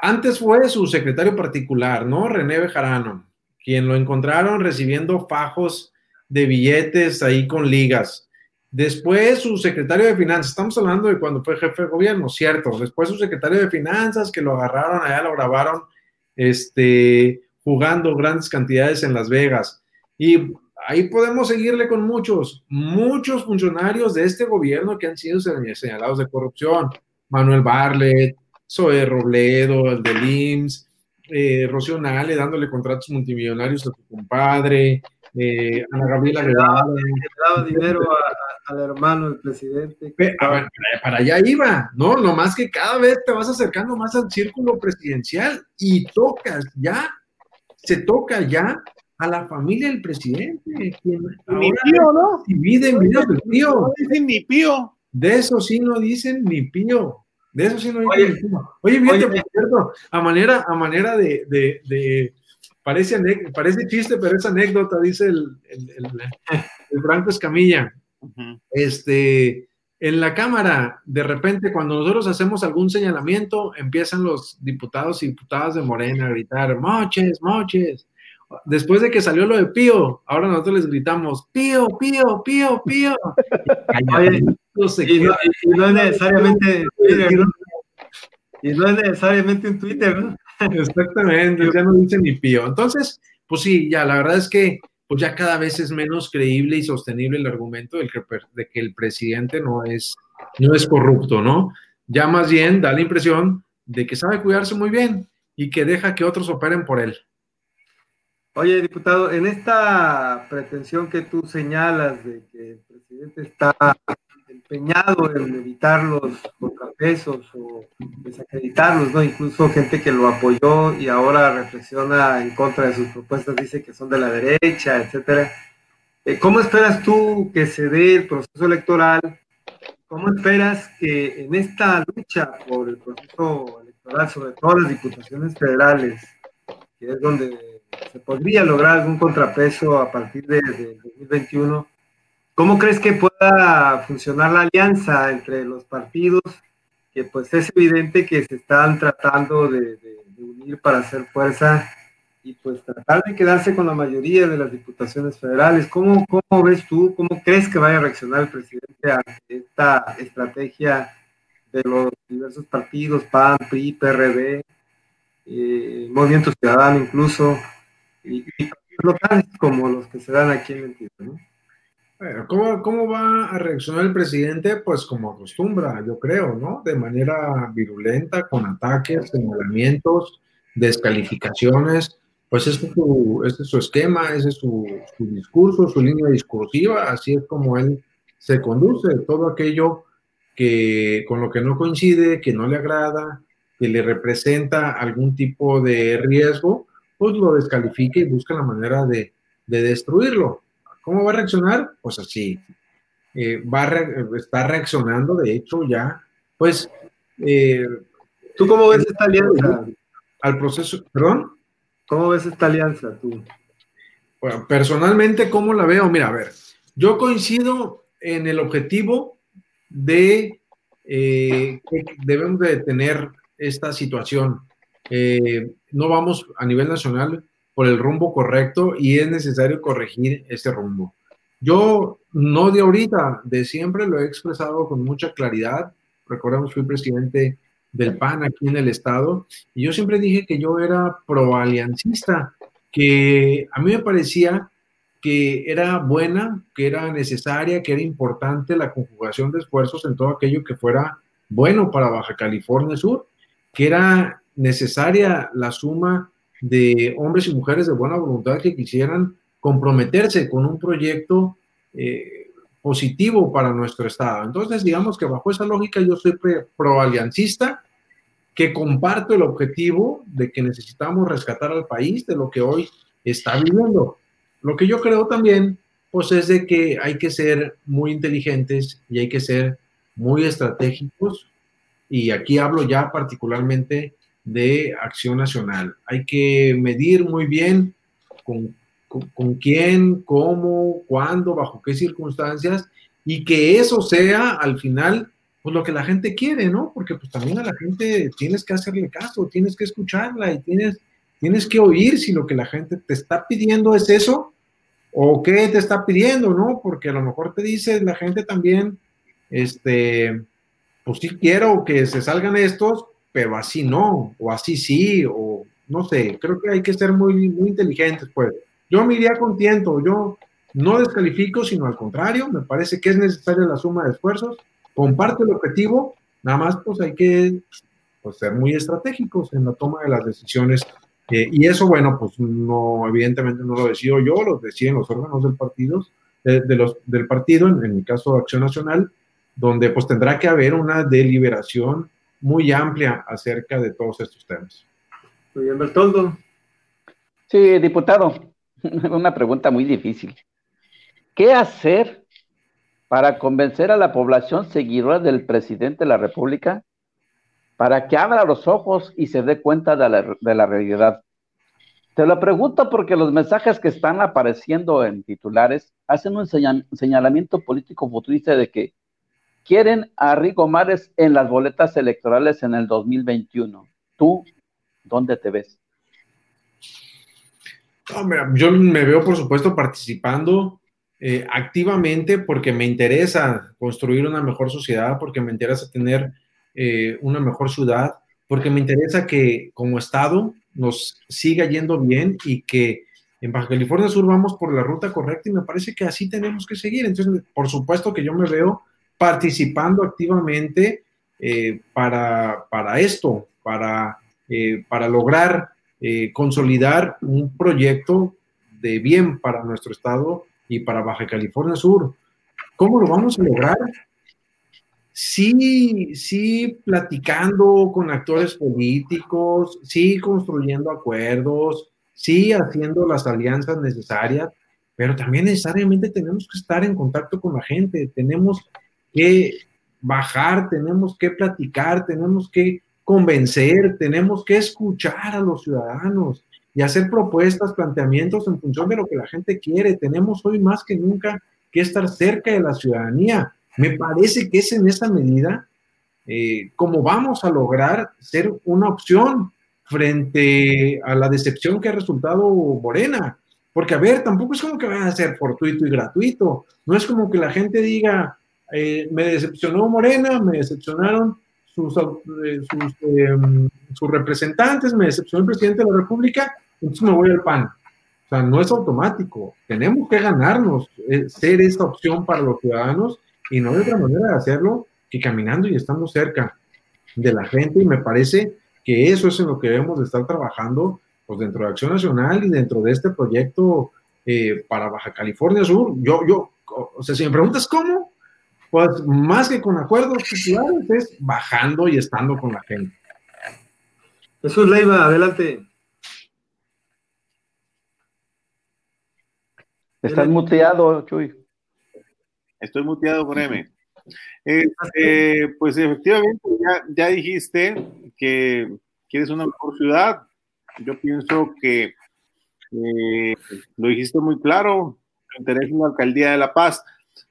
D: antes fue su secretario particular, ¿no? René Bejarano, quien lo encontraron recibiendo fajos de billetes ahí con ligas. Después su secretario de finanzas, estamos hablando de cuando fue jefe de gobierno, cierto. Después su secretario de finanzas, que lo agarraron allá, lo grabaron, este, jugando grandes cantidades en Las Vegas. Y ahí podemos seguirle con muchos, muchos funcionarios de este gobierno que han sido señalados de corrupción. Manuel Barlet, Zoe Robledo, el de IMSS, eh, Rocío Nale dándole contratos multimillonarios a su compadre, eh, Ana Gabriela
A: Le daba dinero al hermano del presidente.
D: A ver, para, allá iba, ¿no? Lo más que cada vez te vas acercando más al círculo presidencial y tocas ya se toca ya a la familia del presidente. Quien
B: ni pío, ¿no?
D: Divide en videos del
B: pío. No dicen ni pío.
D: De eso sí no dicen ni pío. De eso sí no dicen ni pío. Oye, fíjate, por cierto, a manera, a manera de, de, de parece, parece chiste, pero es anécdota, dice el, el, el, Franco Escamilla. Este, en la Cámara, de repente, cuando nosotros hacemos algún señalamiento, empiezan los diputados y diputadas de Morena a gritar, moches, moches. Después de que salió lo de Pío, ahora nosotros les gritamos, Pío, Pío, Pío, Pío.
A: y, no, es necesariamente Y no es necesariamente un Twitter, ¿no?
D: Exactamente, ya no dicen ni Pío. Entonces, pues sí, ya, la verdad es que pues ya cada vez es menos creíble y sostenible el argumento de que, de que el presidente no es, no es corrupto, ¿no? Ya más bien da la impresión de que sabe cuidarse muy bien y que deja que otros operen por él.
A: Oye, diputado, en esta pretensión que tú señalas de que el presidente está empeñado en evitar los contrapesos o desacreditarlos, ¿no? Incluso gente que lo apoyó y ahora reflexiona en contra de sus propuestas, dice que son de la derecha, etcétera. Eh, ¿Cómo esperas tú que se dé el proceso electoral? ¿Cómo esperas que en esta lucha por el proceso electoral, sobre todo las diputaciones federales, que es donde se podría lograr algún contrapeso a partir de, de 2021, ¿Cómo crees que pueda funcionar la alianza entre los partidos? Que pues es evidente que se están tratando de, unir para hacer fuerza y pues tratar de quedarse con la mayoría de las diputaciones federales. ¿Cómo, cómo ves tú, cómo crees que vaya a reaccionar el presidente a esta estrategia de los diversos partidos, PAN, PRI, PRD, eh, Movimiento Ciudadano incluso, y, locales como los que se dan aquí en el ¿no?
D: ¿Cómo, ¿Cómo va a reaccionar el presidente? Pues como acostumbra, yo creo, ¿no? De manera virulenta, con ataques, señalamientos, descalificaciones. Pues ese es su, es su esquema, ese es su, su, discurso, su línea discursiva, así es como él se conduce. Todo aquello que con lo que no coincide, que no le agrada, que le representa algún tipo de riesgo, pues lo descalifica y busca la manera de, destruirlo. ¿Cómo va a reaccionar? Pues así. Eh, va a está reaccionando, de hecho, ya, pues...
A: Eh, ¿Tú cómo ves esta alianza?
D: Al proceso, perdón.
A: ¿Cómo ves esta alianza tú?
D: Bueno, personalmente, ¿cómo la veo? Mira, a ver, yo coincido en el objetivo de eh, que debemos de tener esta situación. Eh, no vamos a nivel nacional por el rumbo correcto y es necesario corregir ese rumbo. Yo no de ahorita, de siempre lo he expresado con mucha claridad. Recordemos, fui presidente del PAN aquí en el estado y yo siempre dije que yo era pro-aliancista, que a mí me parecía que era buena, que era necesaria, que era importante la conjugación de esfuerzos en todo aquello que fuera bueno para Baja California Sur, que era necesaria la suma de hombres y mujeres de buena voluntad que quisieran comprometerse con un proyecto eh, positivo para nuestro Estado. Entonces, digamos que bajo esa lógica yo soy pro-aliancista, que comparto el objetivo de que necesitamos rescatar al país de lo que hoy está viviendo. Lo que yo creo también, pues es de que hay que ser muy inteligentes y hay que ser muy estratégicos. Y aquí hablo ya particularmente de acción nacional. Hay que medir muy bien con, con, quién, cómo, cuándo, bajo qué circunstancias y que eso sea al final pues lo que la gente quiere, ¿no? Porque pues también a la gente tienes que hacerle caso, tienes que escucharla y tienes, tienes que oír si lo que la gente te está pidiendo es eso o qué te está pidiendo, ¿no? Porque a lo mejor te dice la gente también, este, pues sí quiero que se salgan estos, pero así no, o así sí, o no sé, creo que hay que ser muy, muy inteligentes, pues. Yo me iría contento, yo no descalifico, sino al contrario, me parece que es necesaria la suma de esfuerzos, comparte el objetivo, nada más pues hay que pues, ser muy estratégicos en la toma de las decisiones. Eh, y eso, bueno, pues no, evidentemente no lo decido yo, lo deciden los órganos del partido, de, los, del partido, en, en mi caso Acción Nacional, donde pues tendrá que haber una deliberación muy amplia acerca de todos estos temas.
A: Muy bien, Bertoldo.
C: Sí, diputado, una pregunta muy difícil. ¿Qué hacer para convencer a la población seguidora del presidente de la República para que abra los ojos y se dé cuenta de la, de la realidad? Te lo pregunto porque los mensajes que están apareciendo en titulares hacen un señalamiento político futurista de que quieren a Rigo Mares en las boletas electorales en el 2021. ¿Tú dónde te ves?
D: yo me veo, por supuesto, participando eh, activamente porque me interesa construir una mejor sociedad, porque me interesa tener eh, una mejor ciudad, porque me interesa que como Estado nos siga yendo bien y que en Baja California Sur vamos por la ruta correcta y me parece que así tenemos que seguir. Entonces, por supuesto que yo me veo participando activamente eh, para, esto, para, eh, para lograr eh, consolidar un proyecto de bien para nuestro estado y para Baja California Sur. ¿Cómo lo vamos a lograr? Sí, sí, platicando con actores políticos, sí, construyendo acuerdos, sí, haciendo las alianzas necesarias, pero también necesariamente tenemos que estar en contacto con la gente, tenemos que bajar, tenemos que platicar, tenemos que convencer, tenemos que escuchar a los ciudadanos y hacer propuestas, planteamientos en función de lo que la gente quiere. Tenemos hoy más que nunca que estar cerca de la ciudadanía. Me parece que es en esa medida eh, como vamos a lograr ser una opción frente a la decepción que ha resultado Morena. Porque, a ver, tampoco es como que van a ser fortuito y gratuito. No es como que la gente diga, eh, me decepcionó Morena, me decepcionaron sus, eh, em, sus, representantes, me decepcionó el presidente de la República, entonces me voy al PAN. O sea, no es automático. Tenemos que ganarnos, eh, ser esta opción para los ciudadanos y no hay otra manera de hacerlo que caminando y estando cerca de la gente. Y me parece que eso es en lo que debemos de estar trabajando pues, dentro de Acción Nacional y dentro de este proyecto para Baja California Sur. Yo, yo, o sea, si me preguntas cómo, pues más que con acuerdos populares es bajando y estando con la gente.
A: Jesús Leiva, adelante.
C: Estás muteado, Chuy.
B: Estoy muteado por M. Eh, pues efectivamente, ya, dijiste que quieres una mejor ciudad. Yo pienso que eh, lo dijiste muy claro, interés en la alcaldía de La Paz.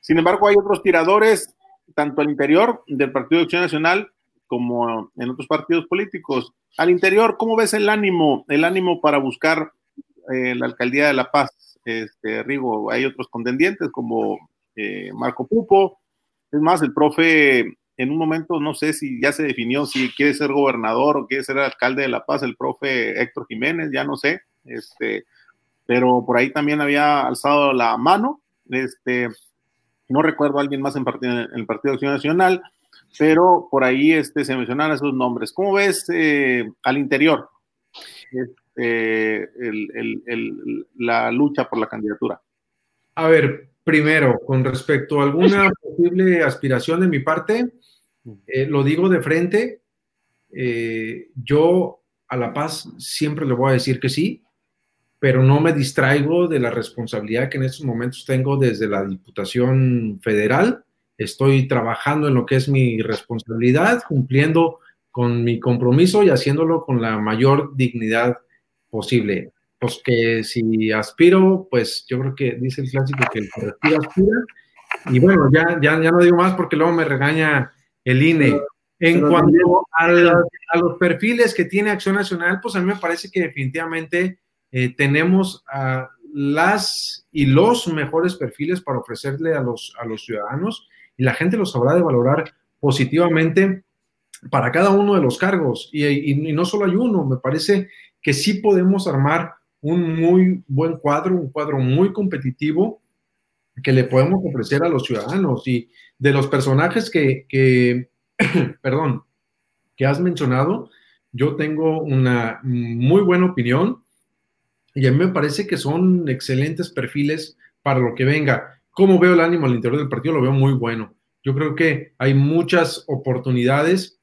B: Sin embargo, hay otros tiradores, tanto al interior del Partido de Acción Nacional como en otros partidos políticos. Al interior, ¿cómo ves el ánimo, el ánimo para buscar eh, la alcaldía de La Paz? Este, Rigo, hay otros contendientes como eh, Marco Pupo. Es más, el profe en un momento, no sé si ya se definió si quiere ser gobernador o quiere ser alcalde de La Paz, el profe Héctor Jiménez, ya no sé. Este, pero por ahí también había alzado la mano. Este, no recuerdo a alguien más en, el Partido de Acción Nacional, pero por ahí este, se mencionaron esos nombres. ¿Cómo ves eh, al interior este, la lucha por la candidatura?
D: A ver, primero, con respecto a alguna posible aspiración de mi parte, eh, lo digo de frente, eh, yo a La Paz siempre le voy a decir que sí, pero no me distraigo de la responsabilidad que en estos momentos tengo desde la Diputación Federal. Estoy trabajando en lo que es mi responsabilidad, cumpliendo con mi compromiso y haciéndolo con la mayor dignidad posible. Pues que si aspiro, pues yo creo que dice el clásico que el que respira aspira. Y bueno, ya, ya, ya no digo más porque luego me regaña el INE. En cuanto a, a, los perfiles que tiene Acción Nacional, pues a mí me parece que definitivamente eh, tenemos las y los mejores perfiles para ofrecerle a los, a los ciudadanos y la gente los sabrá de valorar positivamente para cada uno de los cargos. Y, no solo hay uno, me parece que sí podemos armar un muy buen cuadro, un cuadro muy competitivo que le podemos ofrecer a los ciudadanos. Y de los personajes que, que perdón, que has mencionado, yo tengo una muy buena opinión y a mí me parece que son excelentes perfiles para lo que venga. ¿Cómo veo el ánimo al interior del partido? Lo veo muy bueno. Yo creo que hay muchas oportunidades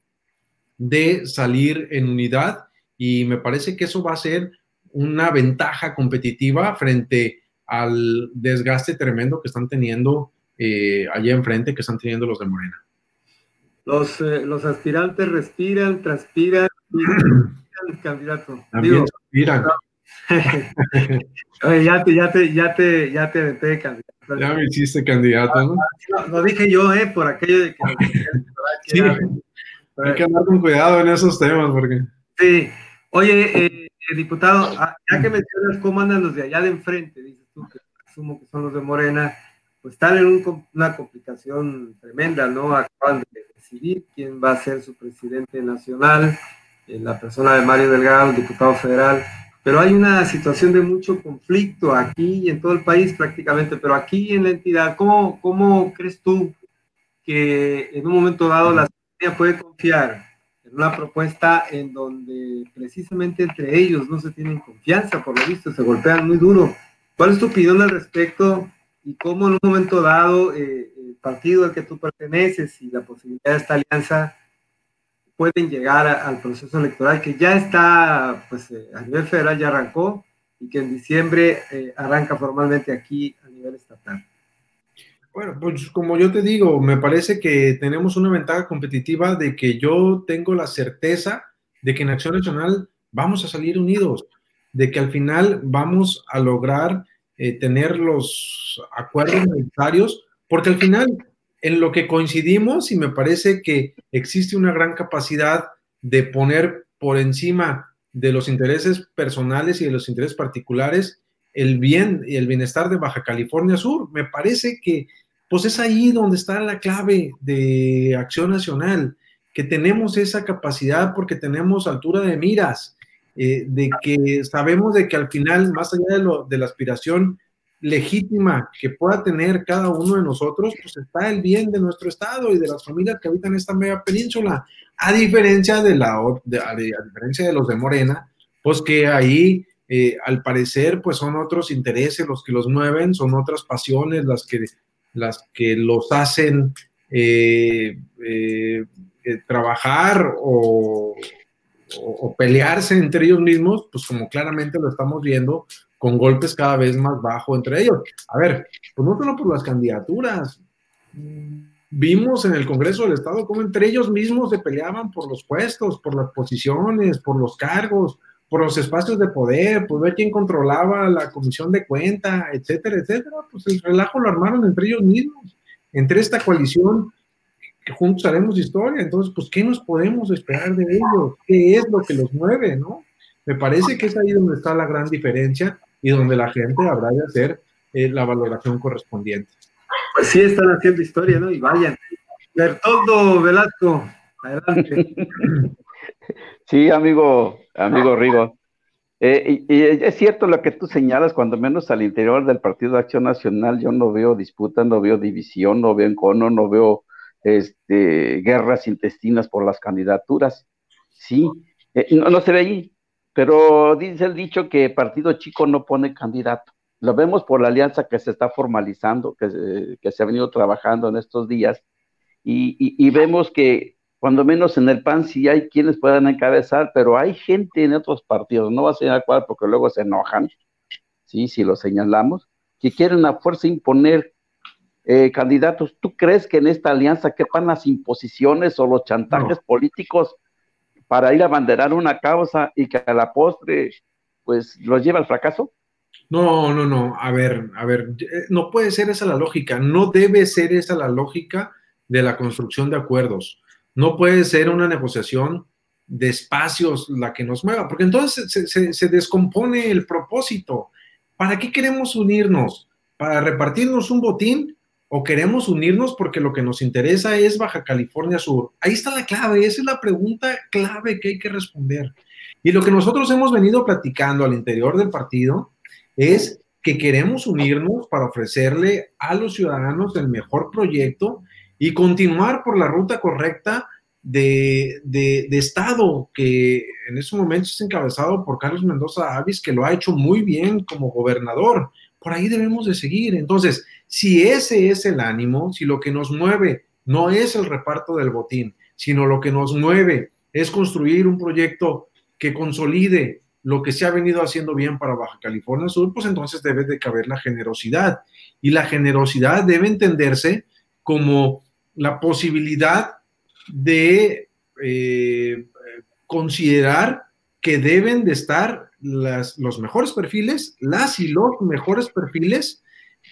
D: de salir en unidad y me parece que eso va a ser una ventaja competitiva frente al desgaste tremendo que están teniendo eh, allá enfrente, que están teniendo los de Morena.
A: Los, eh, los aspirantes respiran, transpiran y candidato.
D: También respiran.
A: Oye, ya te, ya te, ya te, ya te candidato.
D: Ya me hiciste candidato, ¿no?
A: Ah, lo, dije yo, ¿eh? Por aquello de que...
D: sí, hay que andar con cuidado en esos temas, porque...
A: Sí. Oye, eh, diputado, ah, ya que mencionas cómo andan los de allá de enfrente, dices tú que asumo que son los de Morena, pues están en una complicación tremenda, ¿no? Acaban de decidir quién va a ser su presidente nacional, eh, la persona de Mario Delgado, diputado federal pero hay una situación de mucho conflicto aquí y en todo el país prácticamente, pero aquí en la entidad, ¿cómo, cómo crees tú que en un momento dado la ciudadanía puede confiar en una propuesta en donde precisamente entre ellos no se tienen confianza, por lo visto, se golpean muy duro? ¿Cuál es tu opinión al respecto y cómo en un momento dado eh, el partido al que tú perteneces y la posibilidad de esta alianza pueden llegar al proceso electoral que ya está, pues eh, a nivel federal ya arrancó y que en diciembre eh, arranca formalmente aquí a nivel estatal.
D: Bueno, pues como yo te digo, me parece que tenemos una ventaja competitiva de que yo tengo la certeza de que en Acción Nacional vamos a salir unidos, de que al final vamos a lograr eh, tener los acuerdos necesarios, porque al final en lo que coincidimos y me parece que existe una gran capacidad de poner por encima de los intereses personales y de los intereses particulares el bien y el bienestar de Baja California Sur. Me parece que pues es ahí donde está la clave de acción nacional, que tenemos esa capacidad porque tenemos altura de miras, eh, de que sabemos de que al final, más allá de, la aspiración legítima que pueda tener cada uno de nosotros, pues está el bien de nuestro estado y de las familias que habitan esta media península, a diferencia de la a diferencia de los de Morena, pues que ahí eh, al parecer pues son otros intereses los que los mueven, son otras pasiones las que las que los hacen eh, eh, trabajar o, o pelearse entre ellos mismos, pues como claramente lo estamos viendo con golpes cada vez más bajos entre ellos. A ver, pues no solo por las candidaturas, vimos en el Congreso del Estado cómo entre ellos mismos se peleaban por los puestos, por las posiciones, por los cargos, por los espacios de poder, por ver quién controlaba la comisión de cuenta, etcétera, etcétera. Pues el relajo lo armaron entre ellos mismos, entre esta coalición que juntos haremos historia. Entonces, pues, ¿qué nos podemos esperar de ellos? ¿Qué es lo que los mueve, no? Me parece que es ahí donde está la gran diferencia y donde la gente habrá de hacer eh, la valoración correspondiente.
A: Pues sí, están haciendo historia, ¿no? Y vayan. Bertoldo Velasco, adelante.
C: Sí, amigo, amigo Rigo. Eh, y, es cierto lo que tú señalas, cuando menos al interior del Partido de Acción Nacional yo no veo disputa, no veo división, no veo encono, no veo este, guerras intestinas por las candidaturas. Sí, eh, no, no se ve ahí, pero dice el dicho que partido chico no pone candidato. Lo vemos por la alianza que se está formalizando, que, que se ha venido trabajando en estos días, y, vemos que cuando menos en el PAN sí hay quienes puedan encabezar, pero hay gente en otros partidos, no va a señalar cuál porque luego se enojan, sí, si lo señalamos, que quieren a fuerza imponer eh, candidatos. ¿Tú crees que en esta alianza quepan las imposiciones o los chantajes políticos para ir a banderar una causa y que a la postre pues los lleva al fracaso?
D: No, no, no. A ver, a ver, eh, no puede ser esa la lógica. No debe ser esa la lógica de la construcción de acuerdos. No puede ser una negociación de espacios la que nos mueva, porque entonces se, descompone el propósito. ¿Para qué queremos unirnos? ¿Para repartirnos un botín? ¿O queremos unirnos porque lo que nos interesa es Baja California Sur? Ahí está la clave, esa es la pregunta clave que hay que responder. Y lo que nosotros hemos venido platicando al interior del partido es que queremos unirnos para ofrecerle a los ciudadanos el mejor proyecto y continuar por la ruta correcta de, Estado, que en estos momentos es encabezado por Carlos Mendoza Avis, que lo ha hecho muy bien como gobernador. Por ahí debemos de seguir. Entonces, si ese es el ánimo, si lo que nos mueve no es el reparto del botín, sino lo que nos mueve es construir un proyecto que consolide lo que se ha venido haciendo bien para Baja California Sur, pues entonces debe de caber la generosidad. Y la generosidad debe entenderse como la posibilidad de eh, considerar que deben de estar los mejores perfiles, las y los mejores perfiles,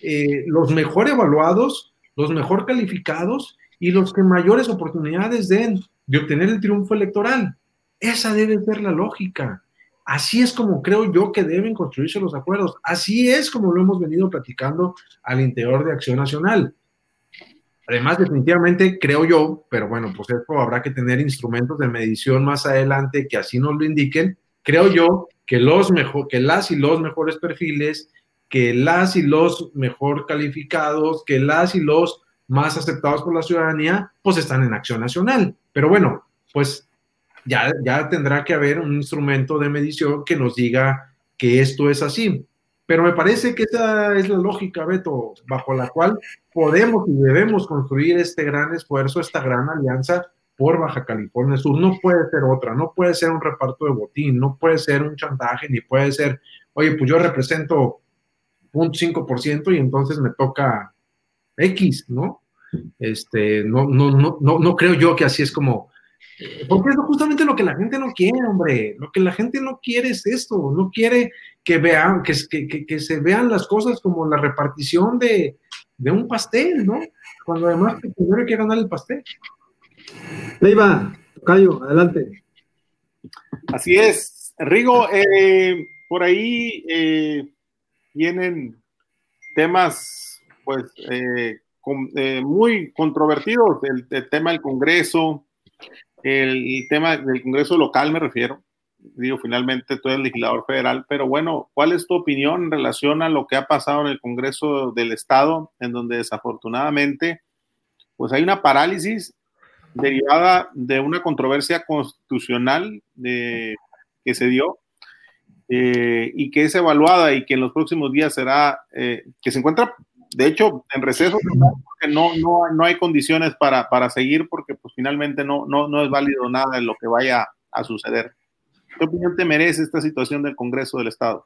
D: eh, los mejor evaluados, los mejor calificados y los que mayores oportunidades den de obtener el triunfo electoral. Esa debe ser la lógica. Así es como creo yo que deben construirse los acuerdos. Así es como lo hemos venido platicando al interior de Acción Nacional. Además, definitivamente creo yo, pero bueno, pues esto habrá que tener instrumentos de medición más adelante que así nos lo indiquen. Creo yo que los mejor, que las y los mejores perfiles, que las y los mejor calificados, que las y los más aceptados por la ciudadanía, pues están en acción nacional. Pero bueno, pues ya, ya tendrá que haber un instrumento de medición que nos diga que esto es así. Pero me parece que esa es la lógica, Beto, bajo la cual podemos y debemos construir este gran esfuerzo, esta gran alianza por Baja California Sur. No puede ser otra, no puede ser un reparto de botín, no puede ser un chantaje, ni puede ser, oye, pues yo represento 0.5% y entonces me toca X, ¿no? Este, no, no, no, no, no creo yo que así es como porque es justamente lo que la gente no quiere, hombre. Lo que la gente no quiere es esto. No quiere que vean, que, que, que se vean las cosas como la repartición de, de un pastel, ¿no? Cuando además primero hay que ganar el pastel.
A: Leiva, Cayo, adelante.
B: Así es. Rigo, eh, por ahí eh, vienen temas, pues, eh, muy controvertidos. El, el, tema del Congreso, el tema del Congreso local me refiero, digo, finalmente tú eres legislador federal, pero bueno, ¿cuál es tu opinión en relación a lo que ha pasado en el Congreso del Estado, en donde desafortunadamente, pues hay una parálisis derivada de una controversia constitucional de, que se dio eh, y que es evaluada y que en los próximos días será, eh, que se encuentra de hecho, en receso, porque no, no, no hay condiciones para, para, seguir, porque pues finalmente no, no, no es válido nada de lo que vaya a suceder. ¿Qué opinión te merece esta situación del Congreso del Estado?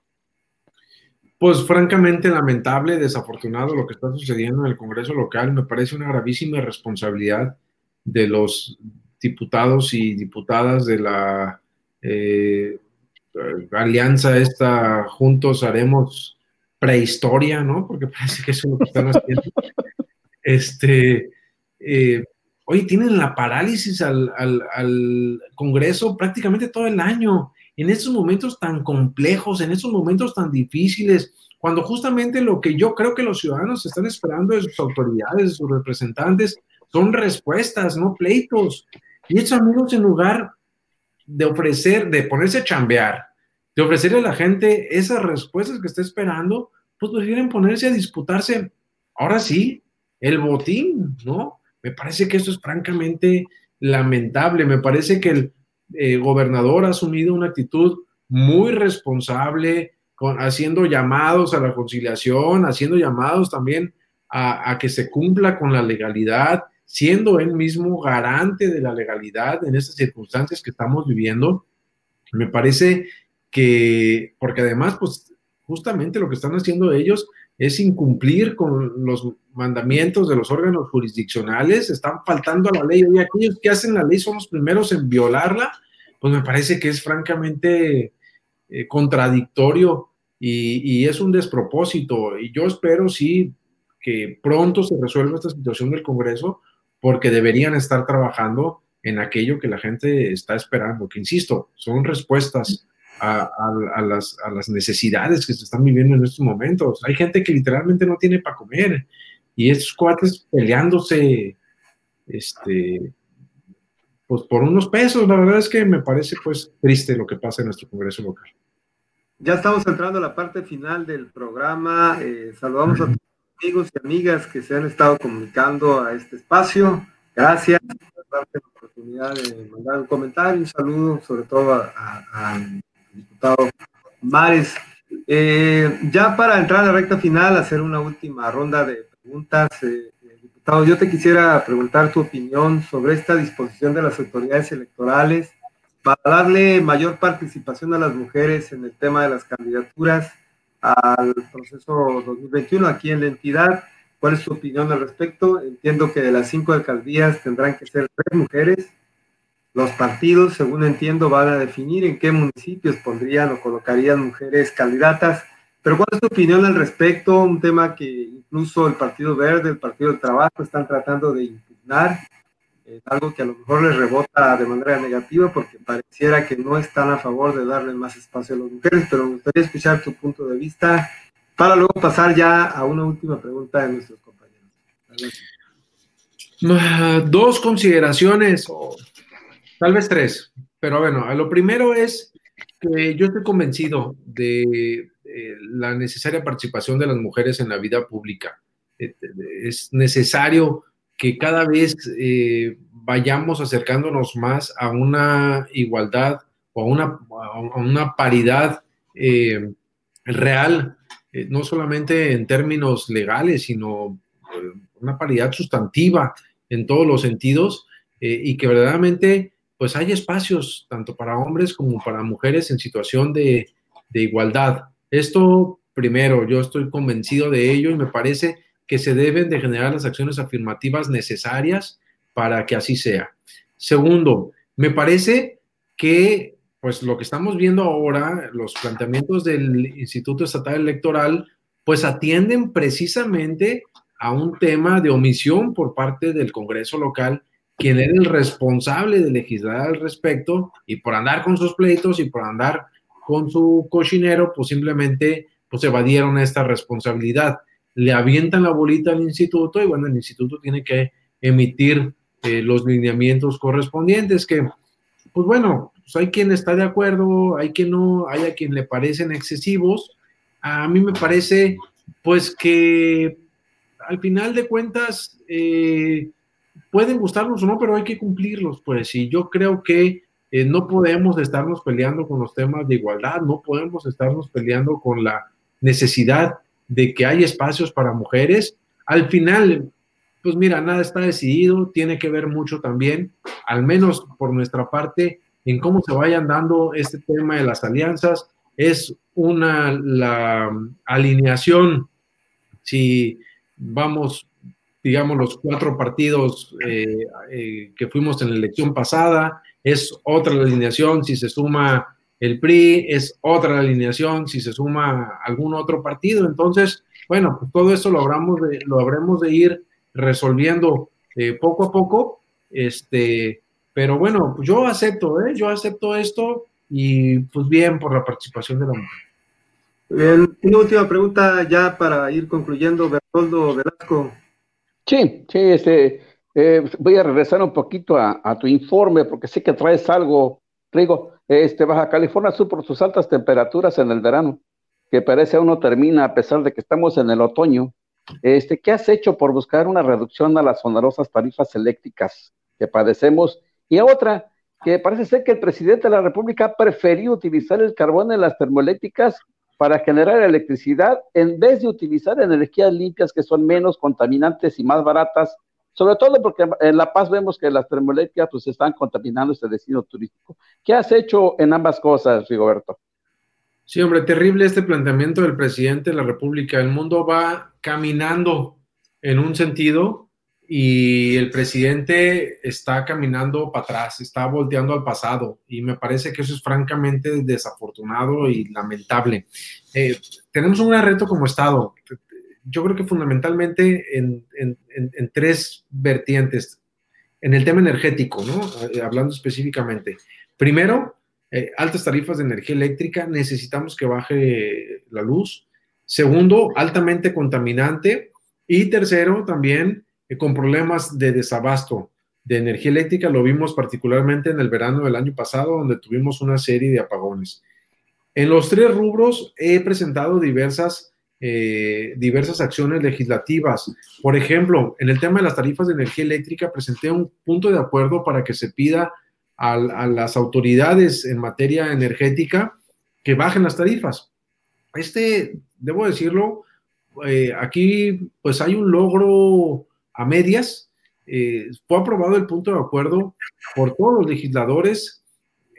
D: Pues francamente lamentable, desafortunado lo que está sucediendo en el Congreso local. Me parece una gravísima responsabilidad de los diputados y diputadas de la eh, alianza esta, juntos haremos prehistoria, ¿no? Porque parece que eso es lo que están haciendo. Este, eh, oye, tienen la parálisis al, al, Congreso prácticamente todo el año, en estos momentos tan complejos, en estos momentos tan difíciles, cuando justamente lo que yo creo que los ciudadanos están esperando de sus autoridades, de sus representantes, son respuestas, no pleitos. Y estos amigos, en lugar de ofrecer, de ponerse a chambear, de ofrecerle a la gente esas respuestas que está esperando, pues prefieren ponerse a disputarse, ahora sí, el botín, ¿no? Me parece que esto es francamente lamentable. Me parece que el eh, gobernador ha asumido una actitud muy responsable, haciendo llamados a la conciliación, haciendo llamados también a, a que se cumpla con la legalidad, siendo él mismo garante de la legalidad en estas circunstancias que estamos viviendo. Me parece que, porque además, pues justamente lo que están haciendo ellos es incumplir con los mandamientos de los órganos jurisdiccionales, están faltando a la ley. Y aquellos que hacen la ley son los primeros en violarla, pues me parece que es francamente eh, contradictorio y, y, es un despropósito. Y yo espero sí que pronto se resuelva esta situación del Congreso, porque deberían estar trabajando en aquello que la gente está esperando, que insisto, son respuestas a, las, necesidades que se están viviendo en estos momentos. Hay gente que literalmente no tiene para comer y estos cuates peleándose, este, pues por unos pesos. La verdad es que me parece pues triste lo que pasa en nuestro Congreso local.
A: Ya estamos entrando a la parte final del programa. Eh, saludamos a todos los amigos y amigas que se han estado comunicando a este espacio. Gracias por darte la oportunidad de mandar un comentario, un saludo, sobre todo a diputado Mares. Eh, ya para entrar a la recta final, hacer una última ronda de preguntas, eh, eh, diputado, yo te quisiera preguntar tu opinión sobre esta disposición de las autoridades electorales para darle mayor participación a las mujeres en el tema de las candidaturas al proceso 2021 aquí en la entidad. ¿Cuál es tu opinión al respecto? Entiendo que de las cinco alcaldías tendrán que ser tres mujeres los partidos, según entiendo, van a definir en qué municipios pondrían o colocarían mujeres candidatas. Pero ¿cuál es tu opinión al respecto? Un tema que incluso el Partido Verde, el Partido del Trabajo están tratando de impugnar, es algo que a lo mejor les rebota de manera negativa porque pareciera que no están a favor de darle más espacio a las mujeres, pero me gustaría escuchar tu punto de vista para luego pasar ya a una última pregunta de nuestros compañeros.
D: Ah, dos consideraciones Tal vez tres, pero bueno, lo primero es que yo estoy convencido de la necesaria participación de las mujeres en la vida pública. Eh, es necesario que cada vez eh, vayamos acercándonos más a una igualdad o a una, una paridad eh, real, no solamente en términos legales, sino una paridad sustantiva en todos los sentidos y que verdaderamente pues hay espacios tanto para hombres como para mujeres en situación de, igualdad. Esto, primero, yo estoy convencido de ello y me parece que se deben de generar las acciones afirmativas necesarias para que así sea. Segundo, me parece que pues lo que estamos viendo ahora, los planteamientos del Instituto Estatal Electoral, pues atienden precisamente a un tema de omisión por parte del Congreso local quien era el responsable de legislar al respecto y por andar con sus pleitos y por andar con su cochinero, pues simplemente pues evadieron esta responsabilidad. Le avientan la bolita al instituto y bueno, el instituto tiene que emitir eh, los lineamientos correspondientes que, pues bueno, pues hay quien está de acuerdo, hay quien no, hay a quien le parecen excesivos. A mí me parece pues que al final de cuentas, eh, pueden gustarnos o no, pero hay que cumplirlos, pues, y yo creo que eh, no podemos estarnos peleando con los temas de igualdad, no podemos estarnos peleando con la necesidad de que hay espacios para mujeres. Al final, pues mira, nada está decidido, tiene que ver mucho también, al menos por nuestra parte, en cómo se vayan dando este tema de las alianzas. es una la alineación, si vamos, digamos, los cuatro partidos eh, eh, que fuimos en la elección pasada, es otra alineación si se suma el PRI, es otra alineación si se suma algún otro partido. Entonces, bueno, pues todo eso lo de, lo habremos de ir resolviendo eh, poco a poco. Este, pero bueno, pues yo acepto, ¿eh? yo acepto esto y pues bien por la participación de la mujer.
A: Bien, una última pregunta ya para ir concluyendo, Bertoldo Velasco.
C: Sí, sí, este, eh, voy a regresar un poquito a, tu informe porque sé que traes algo, Rigo. Este, Baja California Sur por sus altas temperaturas en el verano, que parece aún no termina a pesar de que estamos en el otoño. Este, ¿Qué has hecho por buscar una reducción a las onerosas tarifas eléctricas que padecemos? Y otra, que parece ser que el presidente de la República preferido utilizar el carbón en las termoeléctricas para generar electricidad en vez de utilizar energías limpias que son menos contaminantes y más baratas, sobre todo porque en La Paz vemos que las termoeléctricas pues están contaminando este destino turístico. ¿Qué has hecho en ambas cosas, Rigoberto?
D: Sí, hombre, terrible este planteamiento del presidente de la República. El mundo va caminando en un sentido y el presidente está caminando para atrás, está volteando al pasado y me parece que eso es francamente desafortunado y lamentable. Eh, tenemos un gran reto como Estado. Yo creo que fundamentalmente en, tres vertientes. En el tema energético, ¿no? Eh, hablando específicamente. Primero, eh, altas tarifas de energía eléctrica, necesitamos que baje la luz. Segundo, altamente contaminante. Y tercero, también con problemas de desabasto de energía eléctrica. Lo vimos particularmente en el verano del año pasado, donde tuvimos una serie de apagones. En los tres rubros he presentado diversas, eh, diversas acciones legislativas. Por ejemplo, en el tema de las tarifas de energía eléctrica, presenté un punto de acuerdo para que se pida a, las autoridades en materia energética que bajen las tarifas. Este, debo decirlo, eh, aquí pues hay un logro a medias. Eh, fue aprobado el punto de acuerdo por todos los legisladores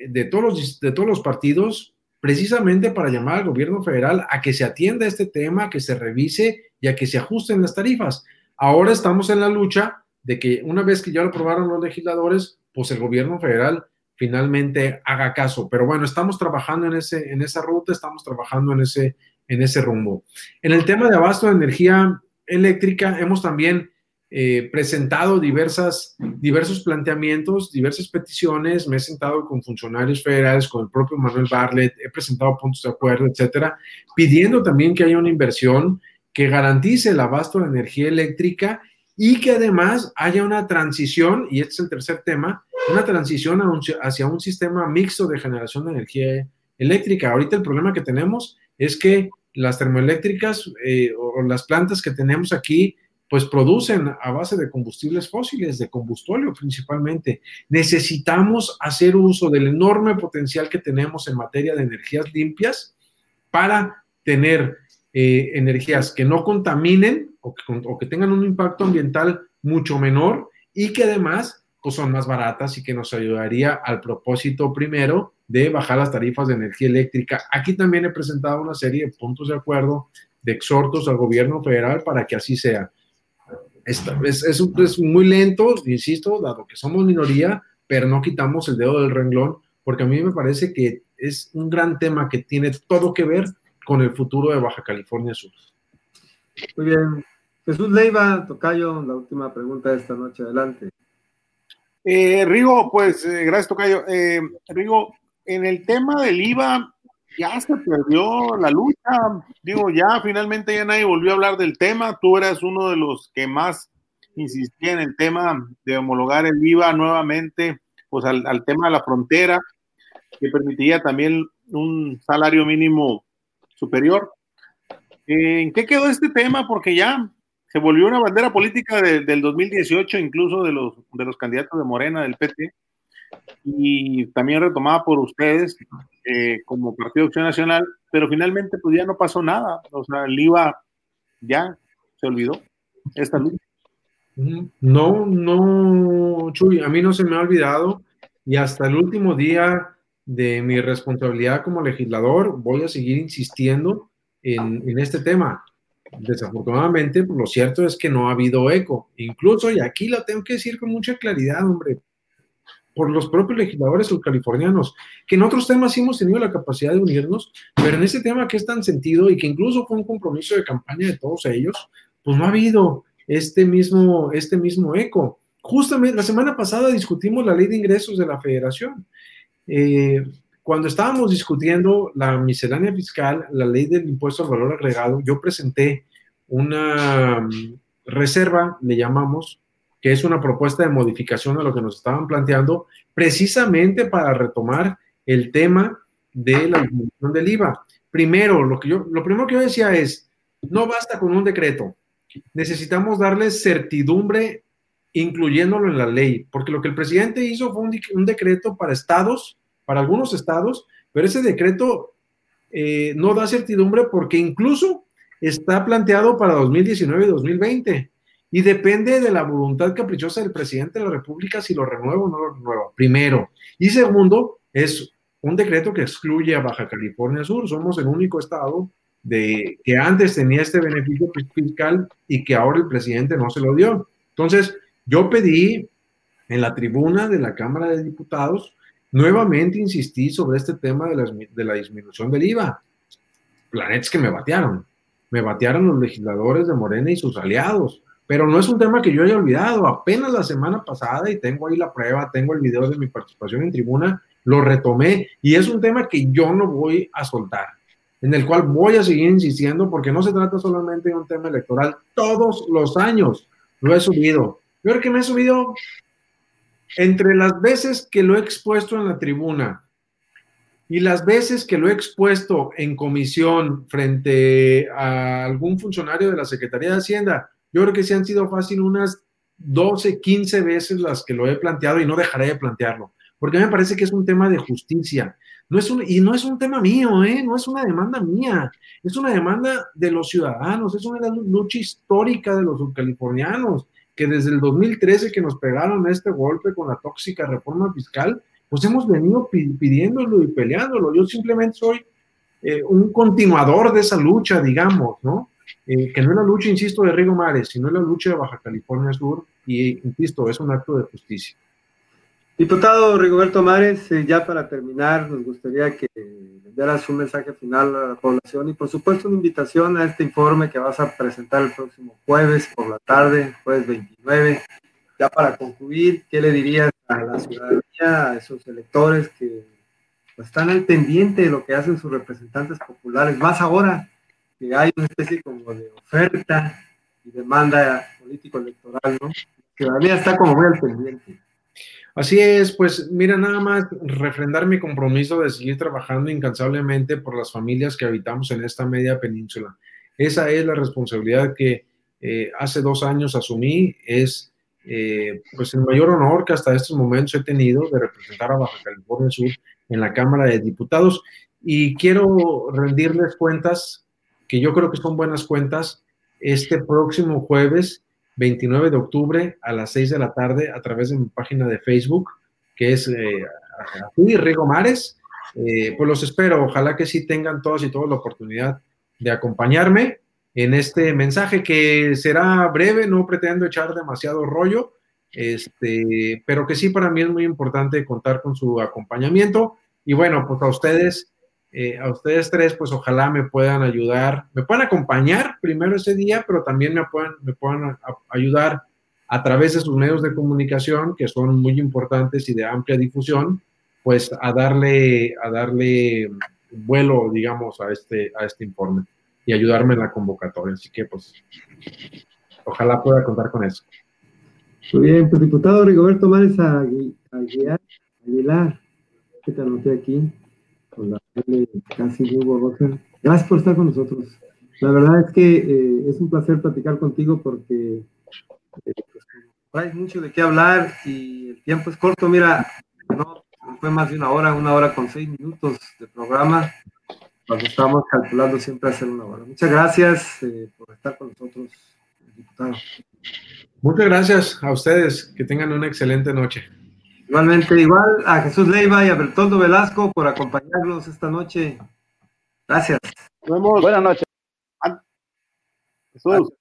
D: de todos los, de todos los partidos, precisamente para llamar al gobierno federal a que se atienda este tema, que se revise y a que se ajusten las tarifas. Ahora estamos en la lucha de que una vez que ya lo aprobaron los legisladores, pues el gobierno federal finalmente haga caso. Pero bueno, estamos trabajando en, ese, en esa ruta, estamos trabajando en ese, en ese rumbo. En el tema de abasto de energía eléctrica, hemos también eh, presentado diversas, diversos planteamientos, diversas peticiones, me he sentado con funcionarios federales, con el propio Manuel Barlet, he presentado puntos de acuerdo, etcétera, pidiendo también que haya una inversión que garantice el abasto de energía eléctrica y que además haya una transición, y este es el tercer tema, una transición hacia un sistema mixto de generación de energía eléctrica. Ahorita el problema que tenemos es que las termoeléctricas eh, o las plantas que tenemos aquí, pues producen a base de combustibles fósiles, de combustóleo principalmente. Necesitamos hacer uso del enorme potencial que tenemos en materia de energías limpias para tener eh, energías que no contaminen o que, tengan un impacto ambiental mucho menor y que además pues, son más baratas y que nos ayudaría al propósito primero de bajar las tarifas de energía eléctrica. Aquí también he presentado una serie de puntos de acuerdo, de exhortos al gobierno federal para que así sea. Esta, es, es, es muy lento, insisto, dado que somos minoría, pero no quitamos el dedo del renglón, porque a mí me parece que es un gran tema que tiene todo que ver con el futuro de Baja California Sur.
A: Muy bien. Jesús Leiva, Tocayo, la última pregunta de esta noche. Adelante.
B: Eh, Rigo, pues eh, gracias, Tocayo. Eh, Rigo, en el tema del IVA ya se perdió la lucha. Digo, ya finalmente ya nadie volvió a hablar del tema. Tú eras uno de los que más insistía en el tema de homologar el IVA nuevamente, pues al, al tema de la frontera, que permitiría también un salario mínimo superior. ¿En qué quedó este tema? Porque ya se volvió una bandera política del 2018, incluso de los, de los candidatos de Morena, del PT, y también retomada por ustedes eh, como Partido de Acción Nacional, pero finalmente pues ya no pasó nada, o sea, el IVA ya se olvidó esta lucha.
D: No, no, Chuy, a mí no se me ha olvidado y hasta el último día de mi responsabilidad como legislador, voy a seguir insistiendo en, en este tema. Desafortunadamente, lo cierto es que no ha habido eco. Incluso, y aquí lo tengo que decir con mucha claridad, hombre, por los propios legisladores californianos, que en otros temas sí hemos tenido la capacidad de unirnos, pero en este tema que es tan sentido y que incluso fue un compromiso de campaña de todos ellos, pues no ha habido este mismo, este mismo eco. Justamente la semana pasada discutimos la ley de ingresos de la federación. Eh, cuando estábamos discutiendo la miscelánea fiscal, la ley del impuesto al valor agregado, yo presenté una mm, reserva, le llamamos, que es una propuesta de modificación a lo que nos estaban planteando, precisamente para retomar el tema de la disminución del IVA. Primero, lo, que yo, lo primero que yo decía es, no basta con un decreto, necesitamos darle certidumbre incluyéndolo en la ley, porque lo que el presidente hizo fue un, decreto para estados, para algunos estados, pero ese decreto eh, no da certidumbre porque incluso está planteado para 2019 y 2020 y depende de la voluntad caprichosa del presidente de la República si lo renueva o no lo renueva, primero. Y segundo, es un decreto que excluye a Baja California Sur. Somos el único estado de, que antes tenía este beneficio fiscal y que ahora el presidente no se lo dio. Entonces, yo pedí en la tribuna de la Cámara de Diputados, nuevamente insistí sobre este tema de la, de la disminución del IVA. Planetas que me batearon. Me batearon los legisladores de Morena y sus aliados pero no es un tema que yo haya olvidado. Apenas la semana pasada, y tengo ahí la prueba, tengo el video de mi participación en tribuna, lo retomé y es un tema que yo no voy a soltar, en el cual voy a seguir insistiendo porque no se trata solamente de un tema electoral. Todos los años lo he subido. Yo creo que me he subido entre las veces que lo he expuesto en la tribuna y las veces que lo he expuesto en comisión frente a algún funcionario de la Secretaría de Hacienda, yo creo que sí han sido fácil unas 12, 15 veces las que lo he planteado y no dejaré de plantearlo, porque me parece que es un tema de justicia. No es un, y no es un tema mío, ¿eh? no es una demanda mía, es una demanda de los ciudadanos, es una lucha histórica de los subcalifornianos, que desde el 2013 que nos pegaron este golpe con la tóxica reforma fiscal, pues hemos venido pidiéndolo y peleándolo. Yo simplemente soy eh, un continuador de esa lucha, digamos, ¿no? Eh, que no es la lucha, insisto, de Rigo Mares, sino es la lucha de Baja California Sur, y insisto, es un acto de justicia.
A: Diputado Rigoberto Mares, eh, ya para terminar, nos gustaría que dieras un mensaje final a la población y por supuesto una invitación a este informe que vas a presentar el próximo jueves por la tarde, jueves 29. Ya para concluir, ¿qué le dirías a la ciudadanía, a esos electores que están al pendiente de lo que hacen sus representantes populares, más ahora que hay una especie como de oferta y demanda político-electoral, ¿no? La ciudadanía está como muy al pendiente.
D: Así es, pues mira, nada más refrendar mi compromiso de seguir trabajando incansablemente por las familias que habitamos en esta media península. Esa es la responsabilidad que eh, hace dos años asumí, es eh, pues el mayor honor que hasta estos momentos he tenido de representar a Baja California Sur en la Cámara de Diputados y quiero rendirles cuentas que yo creo que son buenas cuentas, este próximo jueves 29 de octubre a las 6 de la tarde a través de mi página de Facebook, que es eh, Rigo Mares. Eh, pues los espero, ojalá que sí tengan todos y todas la oportunidad de acompañarme en este mensaje que será breve, no pretendo echar demasiado rollo, este, pero que sí para mí es muy importante contar con su acompañamiento. Y bueno, pues a ustedes eh, a ustedes tres, pues ojalá me puedan ayudar, me puedan acompañar primero ese día, pero también me puedan, me puedan ayudar a través de sus medios de comunicación, que son muy importantes y de amplia difusión, pues a darle, a darle vuelo, digamos, a este, a este informe y ayudarme en la convocatoria. Así que, pues, ojalá pueda contar con eso.
A: Muy bien, pues diputado Rigoberto Mares Aguilar, Aguilar, que te anoté aquí Gracias por estar con nosotros. La verdad es que eh, es un placer platicar contigo porque eh, pues, hay mucho de qué hablar y el tiempo es corto. Mira, no fue más de una hora, una hora con seis minutos de programa, cuando estamos calculando siempre hacer una hora. Muchas gracias eh, por estar con nosotros, diputado.
D: Muchas gracias a ustedes. Que tengan una excelente noche.
A: Igualmente, igual a Jesús Leiva y a Bertoldo Velasco por acompañarnos esta noche. Gracias.
C: Buenas noches.
A: Jesús.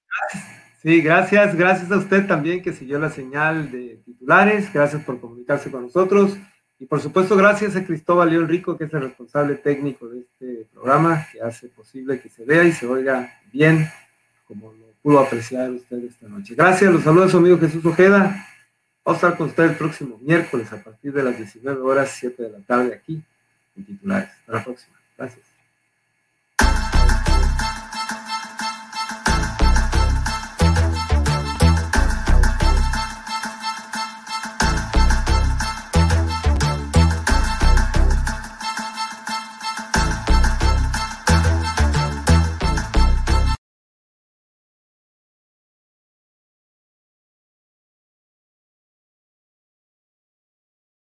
A: Sí, gracias. Gracias a usted también que siguió la señal de titulares. Gracias por comunicarse con nosotros. Y por supuesto, gracias a Cristóbal León Rico, que es el responsable técnico de este programa, que hace posible que se vea y se oiga bien, como lo pudo apreciar usted esta noche. Gracias, los saludos a su amigo Jesús Ojeda. Vamos a estar con usted el próximo miércoles a partir de las 19 horas, 7 de la tarde aquí en titulares. Hasta la próxima. Gracias.